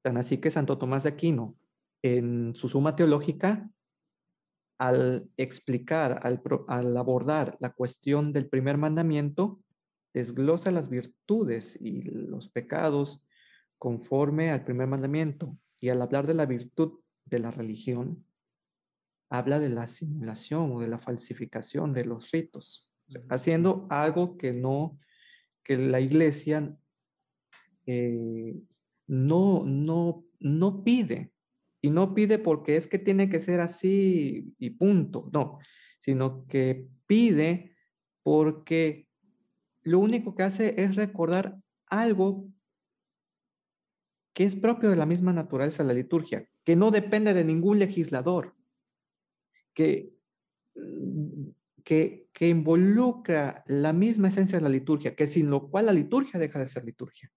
[SPEAKER 2] Tan así que Santo Tomás de Aquino, en su suma teológica, al explicar, al, al, abordar la cuestión del primer mandamiento, desglosa las virtudes y los pecados conforme al primer mandamiento. Y al hablar de la virtud de la religión, habla de la simulación o de la falsificación de los ritos, haciendo algo que no, que la iglesia eh, no, no, no pide. Y no pide porque es que tiene que ser así y punto, no, sino que pide porque lo único que hace es recordar algo que es propio de la misma naturaleza de la liturgia, que no depende de ningún legislador, que, mm, que, que involucra la misma esencia de la liturgia, que sin lo cual la liturgia deja de ser liturgia,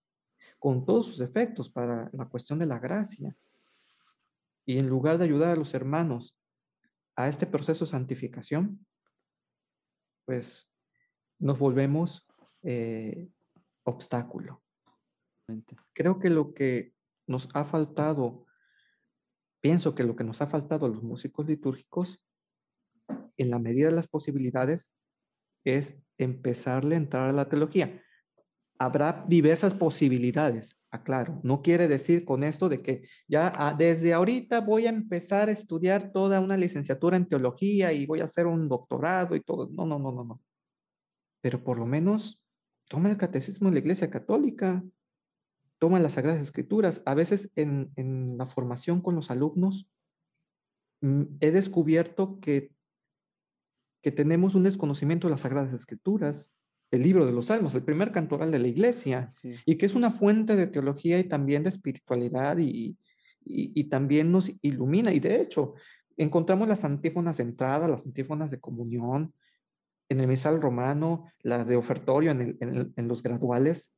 [SPEAKER 2] con todos sus efectos para la cuestión de la gracia. Y en lugar de ayudar a los hermanos a este proceso de santificación, pues nos volvemos eh, obstáculo. Creo que lo que nos ha faltado, pienso que lo que nos ha faltado a los músicos litúrgicos, en la medida de las posibilidades, es empezarle a entrar a la teología. Habrá diversas posibilidades, aclaro. No quiere decir con esto de que ya ah, desde ahorita voy a empezar a estudiar toda una licenciatura en teología y voy a hacer un doctorado y todo. No, no, no, no, no. Pero por lo menos toma el catecismo de la Iglesia Católica, toma las Sagradas Escrituras. A veces en, en la formación con los alumnos mm, he descubierto que, que tenemos un desconocimiento de las Sagradas Escrituras, el libro de los Salmos, el primer cantoral de la Iglesia, y que es una fuente de teología y también de espiritualidad y, y, y también nos ilumina. Y de hecho, encontramos las antífonas de entrada, las antífonas de comunión, en el misal romano, las de ofertorio en, el, en, el, en los graduales,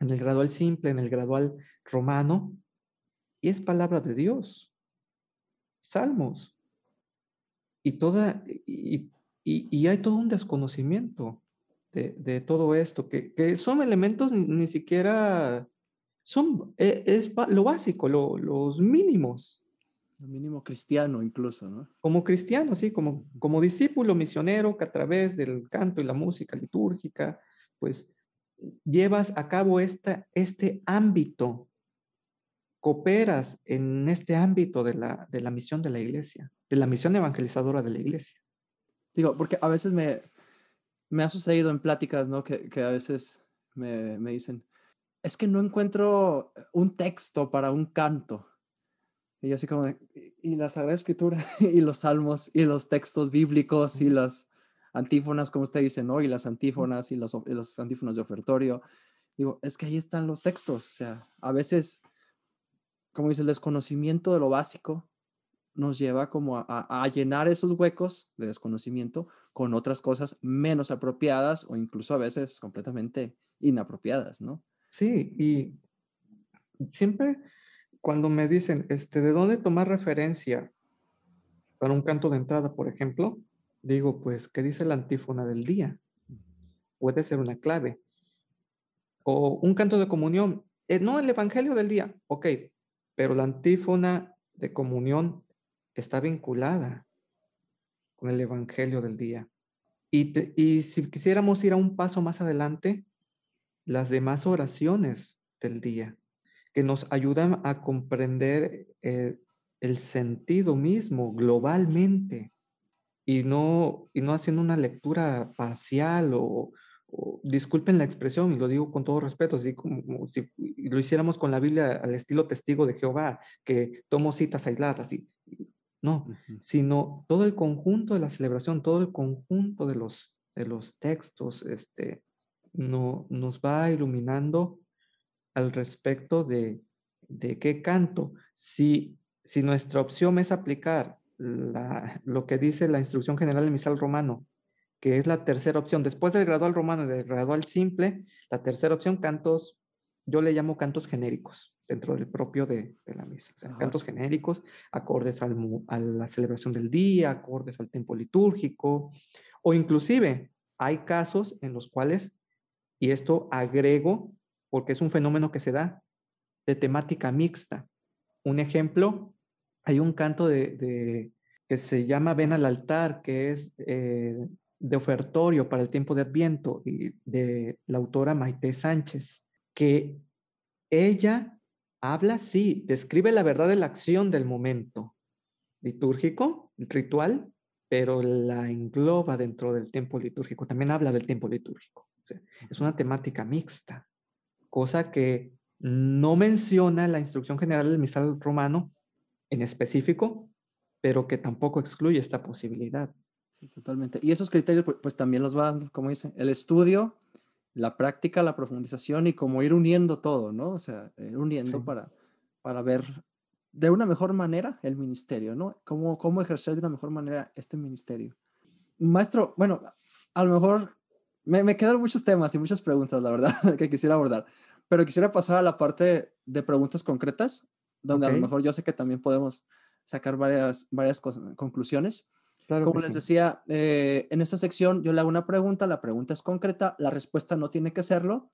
[SPEAKER 2] en el gradual simple, en el gradual romano, y es palabra de Dios. Salmos. Y, toda, y, y, y hay todo un desconocimiento de, de todo esto, que, que, son elementos ni, ni siquiera, son, es, es lo básico, lo, los mínimos.
[SPEAKER 1] Lo mínimo cristiano incluso, ¿no?
[SPEAKER 2] Como cristiano, sí, como, como discípulo misionero que a través del canto y la música litúrgica, pues llevas a cabo esta, este ámbito, cooperas en este ámbito de la, de la misión de la iglesia, de la misión evangelizadora de la iglesia.
[SPEAKER 1] Digo, porque a veces me, me ha sucedido en pláticas, ¿no? Que, que a veces me, me dicen, es que no encuentro un texto para un canto. Y yo así como, y la Sagrada Escritura, y los salmos, y los textos bíblicos, y las antífonas, como usted dice, ¿no? Y las antífonas y los, y los antífonas de ofertorio. Digo, es que ahí están los textos. O sea, a veces, como dice, el desconocimiento de lo básico nos lleva como a, llenar esos huecos de desconocimiento con otras cosas menos apropiadas o incluso a veces completamente inapropiadas, ¿no?
[SPEAKER 2] Sí, y siempre cuando me dicen, este, ¿de dónde tomar referencia para un canto de entrada, por ejemplo? Digo, pues, ¿qué dice la antífona del día? Puede ser una clave. O un canto de comunión. Eh, no, el Evangelio del día. Ok, pero la antífona de comunión está vinculada con el Evangelio del día. Y, y si quisiéramos ir a un paso más adelante, las demás oraciones del día, que nos ayudan a comprender eh, el sentido mismo globalmente y no, y no haciendo una lectura parcial o, disculpen la expresión, y lo digo con todo respeto, así como si lo hiciéramos con la Biblia al estilo testigo de Jehová, que tomo citas aisladas, y, no, uh -huh. sino todo el conjunto de la celebración, todo el conjunto de los, de los textos, este, no, nos va iluminando al respecto de, de qué canto. Si, si nuestra opción es aplicar la, lo que dice la instrucción general del misal romano, que es la tercera opción. Después del gradual romano y del gradual simple, la tercera opción, cantos, yo le llamo cantos genéricos dentro del propio de, de la misa. O sea, cantos genéricos, acordes al, a la celebración del día, acordes al tiempo litúrgico, o inclusive hay casos en los cuales, y esto agrego porque es un fenómeno que se da, de temática mixta. Un ejemplo, hay un canto de, que se llama Ven al altar, que es eh, de ofertorio para el tiempo de Adviento, y de la autora Maite Sánchez, que ella habla, sí, describe la verdad de la acción del momento litúrgico, ritual, pero la engloba dentro del tiempo litúrgico. También habla del tiempo litúrgico. es una temática mixta, cosa que no menciona la instrucción general del misal romano en específico, pero que tampoco excluye esta posibilidad.
[SPEAKER 1] Sí, totalmente. Y esos criterios, pues, pues también los van, como dice, el estudio, la práctica, la profundización y como ir uniendo todo, ¿no? O sea, ir uniendo para, para ver de una mejor manera el ministerio, ¿no? Cómo, cómo ejercer de una mejor manera este ministerio. Maestro, bueno, a lo mejor me, me quedan muchos temas y muchas preguntas, la verdad, que quisiera abordar, pero quisiera pasar a la parte de preguntas concretas, donde a lo mejor yo sé que también podemos sacar varias, varias conclusiones. Como les decía, eh, en esta sección yo le hago una pregunta, la pregunta es concreta, la respuesta no tiene que serlo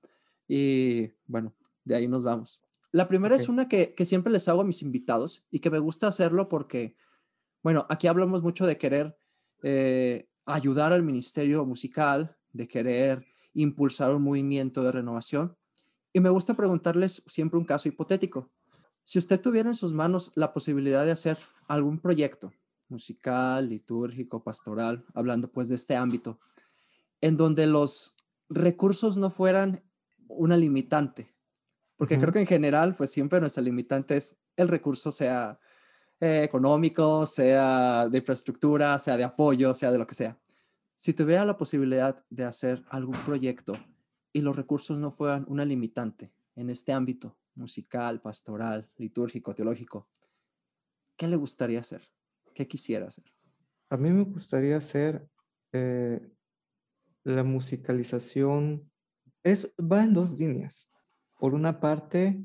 [SPEAKER 1] y bueno, de ahí nos vamos. La primera es una que, siempre les hago a mis invitados y que me gusta hacerlo porque, bueno, aquí hablamos mucho de querer eh, ayudar al ministerio musical, de querer impulsar un movimiento de renovación. Y me gusta preguntarles siempre un caso hipotético. Si usted tuviera en sus manos la posibilidad de hacer algún proyecto musical, litúrgico, pastoral, hablando pues de este ámbito, en donde los recursos no fueran una limitante, porque creo que en general, pues siempre nuestra limitante es el recurso, sea eh, económico, sea de infraestructura, sea de apoyo, sea de lo que sea. Si tuviera la posibilidad de hacer algún proyecto y los recursos no fueran una limitante en este ámbito musical, pastoral, litúrgico, teológico, ¿qué le gustaría hacer? ¿Qué quisiera hacer?
[SPEAKER 2] A mí me gustaría hacer eh, la musicalización. Es, va en dos líneas por una parte,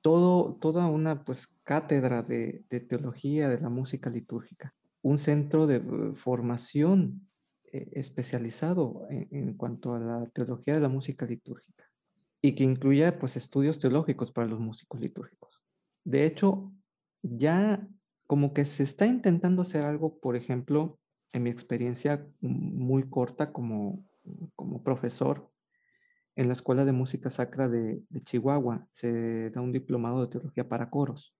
[SPEAKER 2] todo, toda una pues, cátedra de, teología de la música litúrgica, un centro de eh, formación eh, especializado en, cuanto a la teología de la música litúrgica y que incluya pues, estudios teológicos para los músicos litúrgicos. De hecho, ya como que se está intentando hacer algo, por ejemplo, en mi experiencia muy corta como, como profesor, en la Escuela de Música Sacra de, Chihuahua se da un diplomado de teología para coros.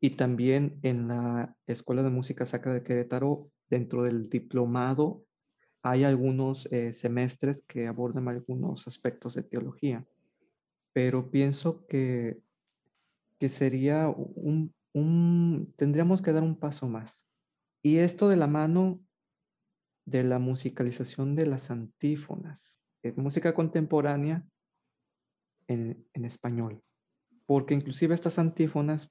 [SPEAKER 2] Y también en la Escuela de Música Sacra de Querétaro, dentro del diplomado, hay algunos eh, semestres que abordan algunos aspectos de teología. Pero pienso que, que sería un, tendríamos que dar un paso más. Y esto de la mano de la musicalización de las antífonas. Eh, música contemporánea en, español, porque inclusive estas antífonas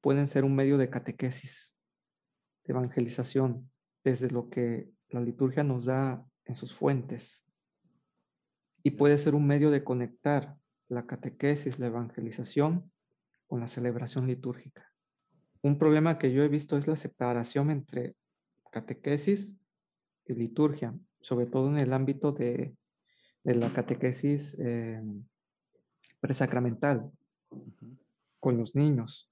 [SPEAKER 2] pueden ser un medio de catequesis, de evangelización, desde lo que la liturgia nos da en sus fuentes. Y puede ser un medio de conectar la catequesis, la evangelización, con la celebración litúrgica. Un problema que yo he visto es la separación entre catequesis y liturgia, sobre todo en el ámbito de de la catequesis eh, presacramental con los niños.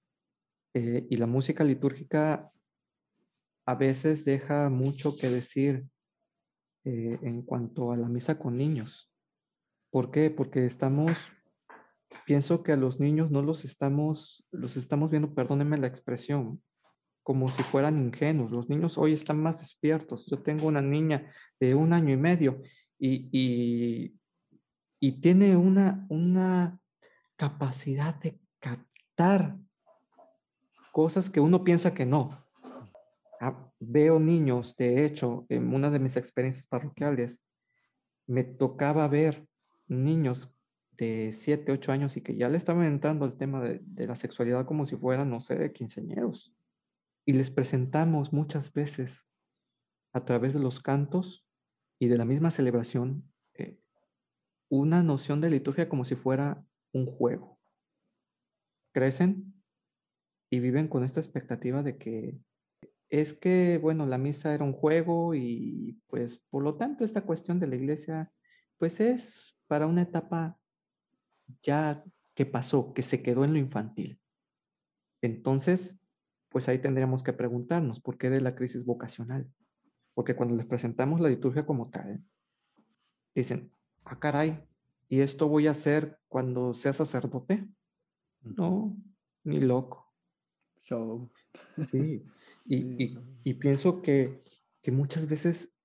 [SPEAKER 2] Eh, y la música litúrgica a veces deja mucho que decir eh, en cuanto a la misa con niños. ¿Por qué? Porque estamos, pienso que a los niños no los estamos, los estamos viendo, perdónenme la expresión, como si fueran ingenuos. Los niños hoy están más despiertos. Yo tengo una niña de un año y medio y, y, tiene una, una capacidad de captar cosas que uno piensa que no. Ah, veo niños, de hecho, en una de mis experiencias parroquiales, me tocaba ver niños de 7, 8 años y que ya le estaban entrando el tema de, la sexualidad como si fueran, no sé, quinceañeros. Y les presentamos muchas veces a través de los cantos y de la misma celebración eh, una noción de liturgia como si fuera un juego. Crecen y viven con esta expectativa de que es que, bueno, la misa era un juego y pues por lo tanto esta cuestión de la iglesia pues es para una etapa ya que pasó, que se quedó en lo infantil. Entonces, pues ahí tendríamos que preguntarnos por qué de la crisis vocacional. Porque cuando les presentamos la liturgia como tal, dicen, ah, caray, ¿y esto voy a hacer cuando sea sacerdote? No, ni loco.
[SPEAKER 1] Show.
[SPEAKER 2] Sí, y, y, pienso que, que muchas veces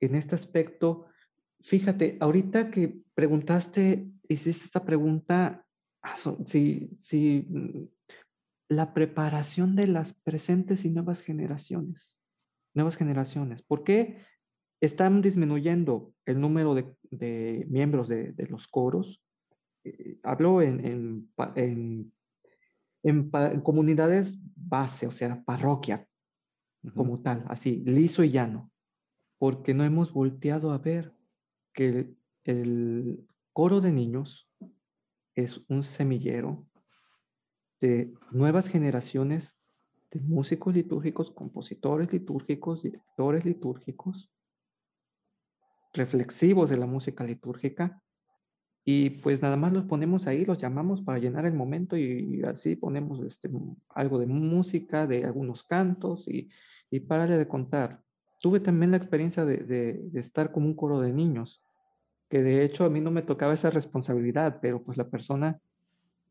[SPEAKER 2] en este aspecto, fíjate, ahorita que preguntaste, hiciste esta pregunta, ah, si, si mm, la preparación de las presentes y nuevas generaciones, nuevas generaciones, ¿por qué están disminuyendo el número de, miembros de, los coros? Eh, hablo en, en, en, comunidades base, o sea, parroquia, como tal, así, liso y llano, porque no hemos volteado a ver que el, coro de niños es un semillero de nuevas generaciones de músicos litúrgicos, compositores litúrgicos, directores litúrgicos, reflexivos de la música litúrgica. Y pues nada más los ponemos ahí, los llamamos para llenar el momento y así ponemos este, algo de música, de algunos cantos y, y párale de contar. Tuve también la experiencia de, de estar como un coro de niños que de hecho a mí no me tocaba esa responsabilidad, pero pues la persona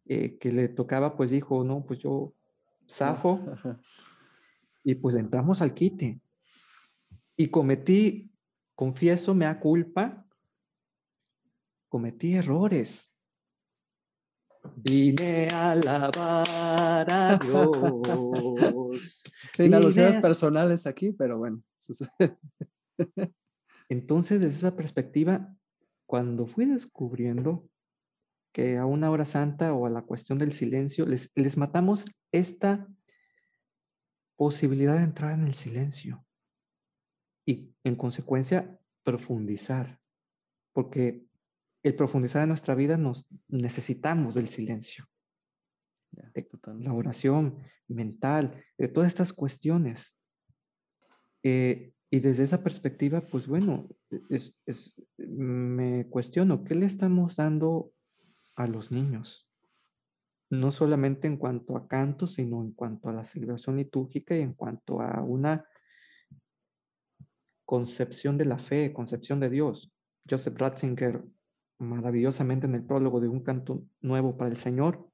[SPEAKER 2] eh, que le tocaba pues dijo, no, pues yo zafo y pues entramos al quite. Y cometí, confieso, me da culpa, cometí errores. Vine a alabar a Dios.
[SPEAKER 1] Sin alusiones personales aquí, pero bueno.
[SPEAKER 2] Entonces, desde esa perspectiva, cuando fui descubriendo que a una hora santa o a la cuestión del silencio, les, les matamos esta posibilidad de entrar en el silencio y en consecuencia profundizar, porque el profundizar en nuestra vida nos necesitamos del silencio, la oración mental, de todas estas cuestiones. Eh, y desde esa perspectiva, pues bueno, es, me cuestiono, ¿qué le estamos dando a los niños? No solamente en cuanto a canto, sino en cuanto a la celebración litúrgica y en cuanto a una concepción de la fe, concepción de Dios. Joseph Ratzinger, maravillosamente en el prólogo de un canto nuevo para el Señor,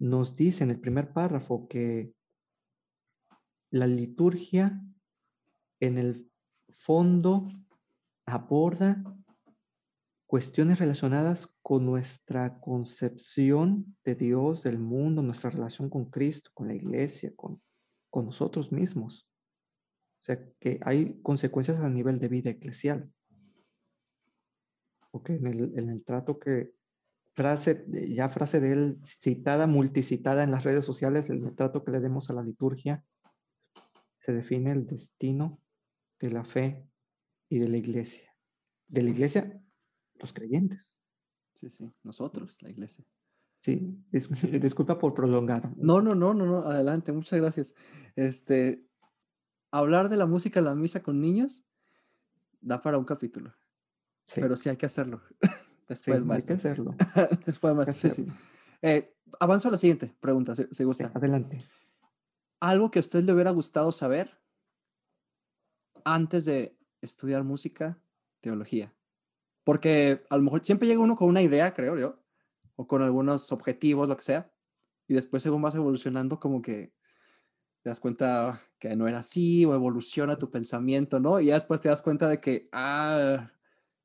[SPEAKER 2] nos dice en el primer párrafo que la liturgia en el fondo aborda cuestiones relacionadas con nuestra concepción de Dios, del mundo, nuestra relación con Cristo, con la iglesia, con, nosotros mismos. O sea, que hay consecuencias a nivel de vida eclesial. Porque en el, en el trato que, frase, ya frase de él citada, multicitada en las redes sociales, el trato que le demos a la liturgia, se define el destino de la fe y de la iglesia. De la iglesia, los creyentes.
[SPEAKER 1] Sí, sí, nosotros, la iglesia.
[SPEAKER 2] Sí, disculpa por prolongar.
[SPEAKER 1] No, no, no, no, no, adelante, muchas gracias. Este, hablar de la música en la misa con niños da para un capítulo. Sí. Pero sí hay que hacerlo.
[SPEAKER 2] Después, sí, Hay que hacerlo.
[SPEAKER 1] Después, más. Sí, sí. Eh, avanzo a la siguiente pregunta, si, gusta.
[SPEAKER 2] adelante.
[SPEAKER 1] ¿Algo que a usted le hubiera gustado saber antes de estudiar música, teología. Porque a lo mejor siempre llega uno con una idea, creo yo, o con algunos objetivos, lo que sea, y después según vas evolucionando, como que te das cuenta que no era así, o evoluciona tu pensamiento, ¿no? Y ya después te das cuenta de que, ah,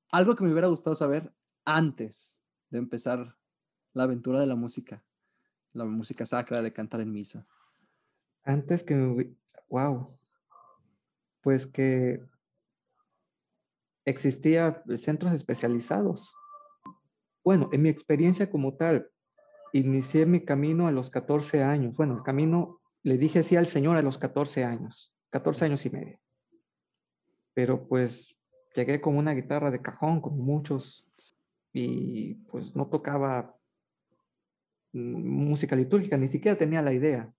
[SPEAKER 1] algo que me hubiera gustado saber antes de empezar la aventura de la música, la música sacra, de cantar en misa.
[SPEAKER 2] Antes que me... ¡Wow! Pues que existía centros especializados. Bueno, en mi experiencia como tal, inicié mi camino a los 14 años. Bueno, el camino le dije sí al Señor a los 14 años, 14 años y medio. Pero pues llegué con una guitarra de cajón, como muchos, y pues no tocaba música litúrgica, ni siquiera tenía la idea.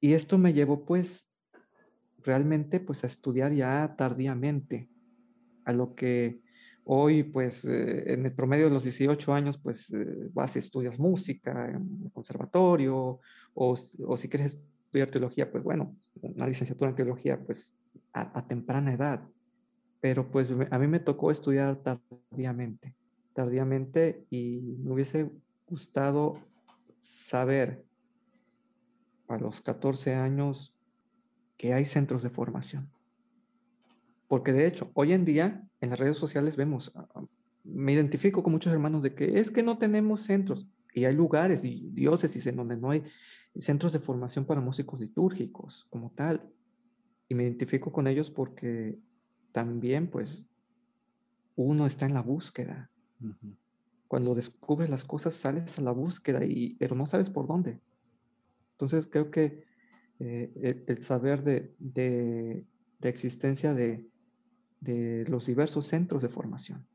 [SPEAKER 2] Y esto me llevó pues realmente pues a estudiar ya tardíamente, a lo que hoy pues eh, en el promedio de los 18 años pues eh, vas y estudias música en el conservatorio o, o si quieres estudiar teología, pues bueno, una licenciatura en teología, pues a, temprana edad. Pero pues a mí me tocó estudiar tardíamente, tardíamente y me hubiese gustado saber a los 14 años que hay centros de formación. Porque de hecho, hoy en día en las redes sociales vemos, ah, ah, me identifico con muchos hermanos de que es que no tenemos centros y hay lugares y diócesis en donde no hay centros de formación para músicos litúrgicos como tal. Y me identifico con ellos porque también pues uno está en la búsqueda. Cuando descubres las cosas sales a la búsqueda, y, pero no sabes por dónde. Entonces creo que eh, el, saber de, de, existencia de, de, los diversos centros de formación.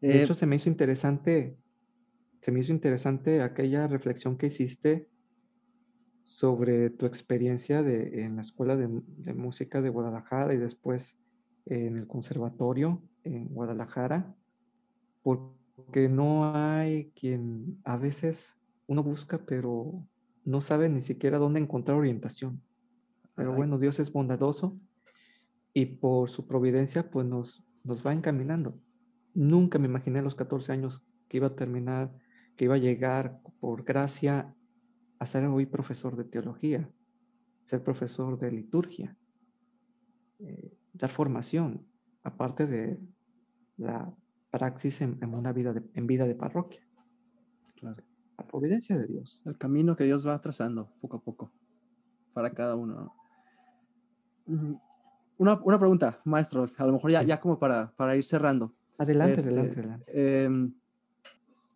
[SPEAKER 2] De eh, hecho, se me hizo interesante, se me hizo interesante aquella reflexión que hiciste sobre tu experiencia de, en la Escuela de, Música de Guadalajara y después en el Conservatorio en Guadalajara, porque no hay quien a veces uno busca, pero no sabe ni siquiera dónde encontrar orientación. Pero bueno, Dios es bondadoso y por su providencia pues nos, nos va encaminando. Nunca me imaginé a los 14 años que iba a terminar, que iba a llegar por gracia a ser hoy profesor de teología, ser profesor de liturgia, eh, dar formación, aparte de la praxis en, una vida de, en vida de parroquia. Claro. La providencia de Dios.
[SPEAKER 1] El camino que Dios va trazando poco a poco para cada uno. Una, una pregunta, maestros, a lo mejor ya, ya como para, para ir cerrando.
[SPEAKER 2] Adelante, adelante, este, adelante.
[SPEAKER 1] Em,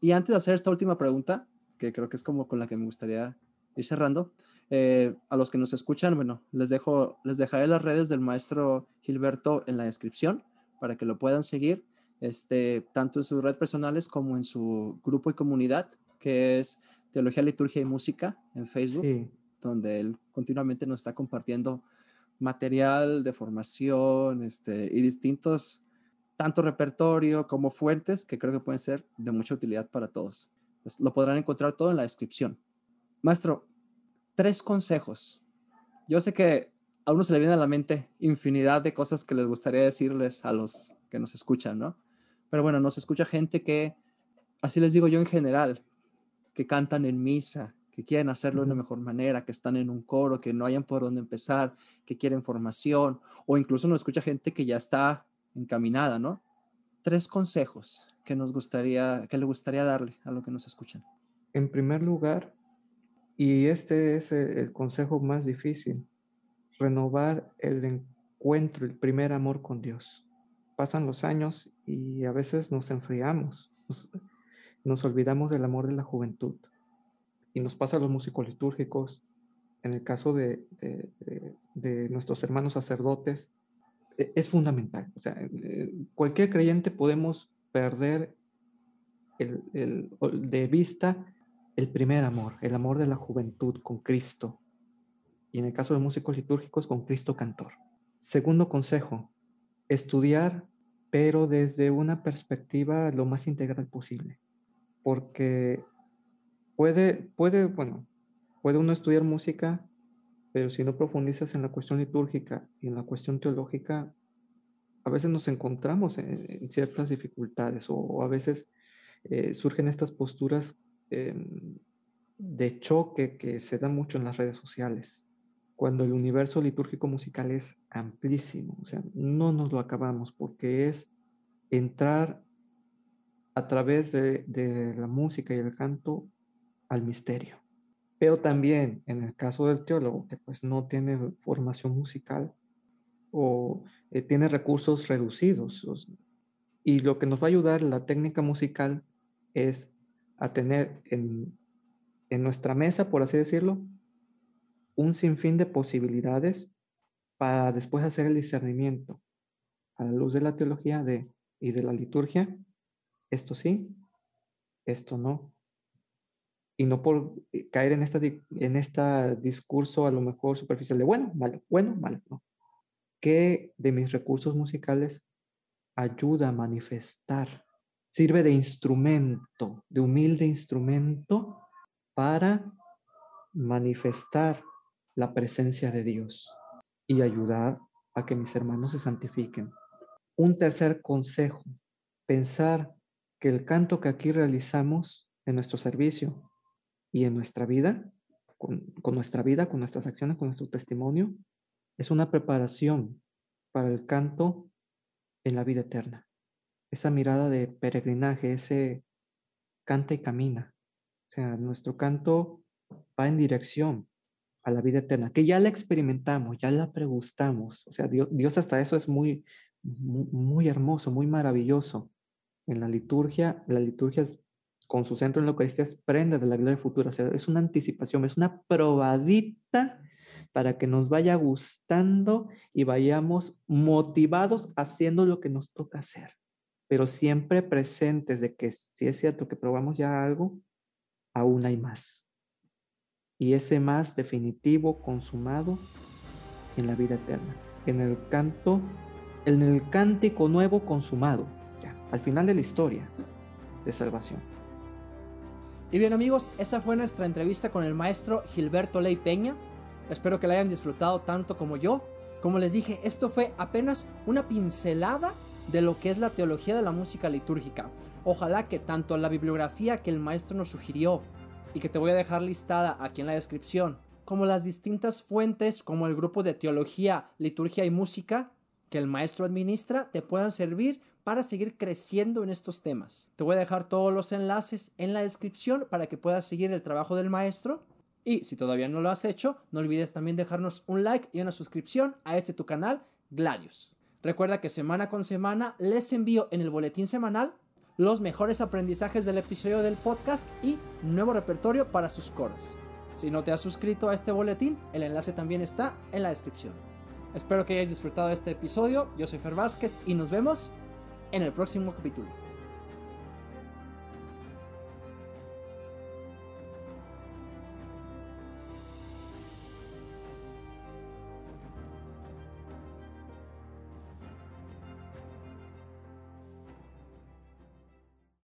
[SPEAKER 1] y antes de hacer esta última pregunta, que creo que es como con la que me gustaría ir cerrando. Eh, a los que nos escuchan, bueno, les dejo, les dejaré las redes del maestro Gilberto en la descripción para que lo puedan seguir, este, tanto en sus redes personales como en su grupo y comunidad, que es Teología, Liturgia y Música en Facebook, donde él continuamente nos está compartiendo material de formación este, y distintos, tanto repertorio como fuentes que creo que pueden ser de mucha utilidad para todos. Pues, lo podrán encontrar todo en la descripción. Maestro, tres consejos. Yo sé que a uno se le viene a la mente infinidad de cosas que les gustaría decirles a los que nos escuchan, ¿no? Pero bueno, nos escucha gente que, así les digo yo en general, que cantan en misa, que quieren hacerlo de una mejor manera, que están en un coro, que no hayan por dónde empezar, que quieren formación, o incluso nos escucha gente que ya está encaminada, ¿no? Tres consejos que nos gustaría, que le gustaría darle a lo que nos escuchan.
[SPEAKER 2] En primer lugar, y este es el, consejo más difícil, renovar el encuentro, el primer amor con Dios. Pasan los años y a veces nos enfriamos, nos, olvidamos del amor de la juventud. Y nos pasa a los músicos litúrgicos, en el caso de, nuestros hermanos sacerdotes, e, es fundamental. Eh, cualquier creyente podemos perder de vista el primer amor, el amor de la juventud con Cristo. Y en el caso de músicos litúrgicos, con Cristo cantor. Segundo consejo, estudiar, pero desde una perspectiva lo más integral posible. Porque puede, puede, bueno, puede uno estudiar música, pero si no profundizas en la cuestión litúrgica y en la cuestión teológica, a veces nos encontramos en, ciertas dificultades o, a veces eh, surgen estas posturas Em, de choque que se da mucho en las redes sociales, cuando el universo litúrgico musical es amplísimo, o sea, no nos lo acabamos porque es entrar a través de, de la música y el canto al misterio. Pero también en el caso del teólogo, que pues no tiene formación musical o eh, tiene recursos reducidos, y lo que nos va a ayudar la técnica musical es a tener en, nuestra mesa, por así decirlo, un sinfín de posibilidades para después hacer el discernimiento a la luz de la teología de, y de la liturgia, esto sí, esto no. Y no por eh, caer en este en esta discurso a lo mejor superficial de bueno, malo, bueno, malo, no. ¿Qué de mis recursos musicales ayuda a manifestar sirve de instrumento, de humilde instrumento para manifestar la presencia de Dios y ayudar a que mis hermanos se santifiquen. Un tercer consejo, pensar que el canto que aquí realizamos en nuestro servicio y en nuestra vida, con, nuestra vida, con nuestras acciones, con nuestro testimonio, es una preparación para el canto en la vida eterna. Esa mirada de peregrinaje, ese canta y camina. O sea, nuestro canto va en dirección a la vida eterna, que ya la experimentamos, ya la pregustamos. O sea, Dios, hasta eso es muy, muy, hermoso, muy maravilloso. En la liturgia, la liturgia es, con su centro en la Eucaristía es prenda de la gloria futura. O sea, es una anticipación, es una probadita para que nos vaya gustando y vayamos motivados haciendo lo que nos toca hacer, pero siempre presentes de que si es cierto que probamos ya algo, aún hay más. Y ese más definitivo, consumado en la vida eterna, en el canto, en el cántico nuevo consumado, al final de la historia de salvación.
[SPEAKER 1] Y bien amigos, esa fue nuestra entrevista con el maestro Gilberto Ley Peña. Espero que la hayan disfrutado tanto como yo. Como les dije, esto fue apenas una pincelada de lo que es la teología de la música litúrgica. Ojalá que tanto la bibliografía que el maestro nos sugirió y que te voy a dejar listada aquí en la descripción, como las distintas fuentes como el grupo de teología, liturgia y música que el maestro administra te puedan servir para seguir creciendo en estos temas. Te voy a dejar todos los enlaces en la descripción para que puedas seguir el trabajo del maestro y si todavía no lo has hecho, no olvides también dejarnos un like y una suscripción a este tu canal, Gladius. Recuerda que semana con semana les envío en el boletín semanal los mejores aprendizajes del episodio del podcast y nuevo repertorio para sus coros. Si no te has suscrito a este boletín, el enlace también está en la descripción. Espero que hayáis disfrutado de este episodio. Yo soy Fer Vázquez y nos vemos en el próximo capítulo.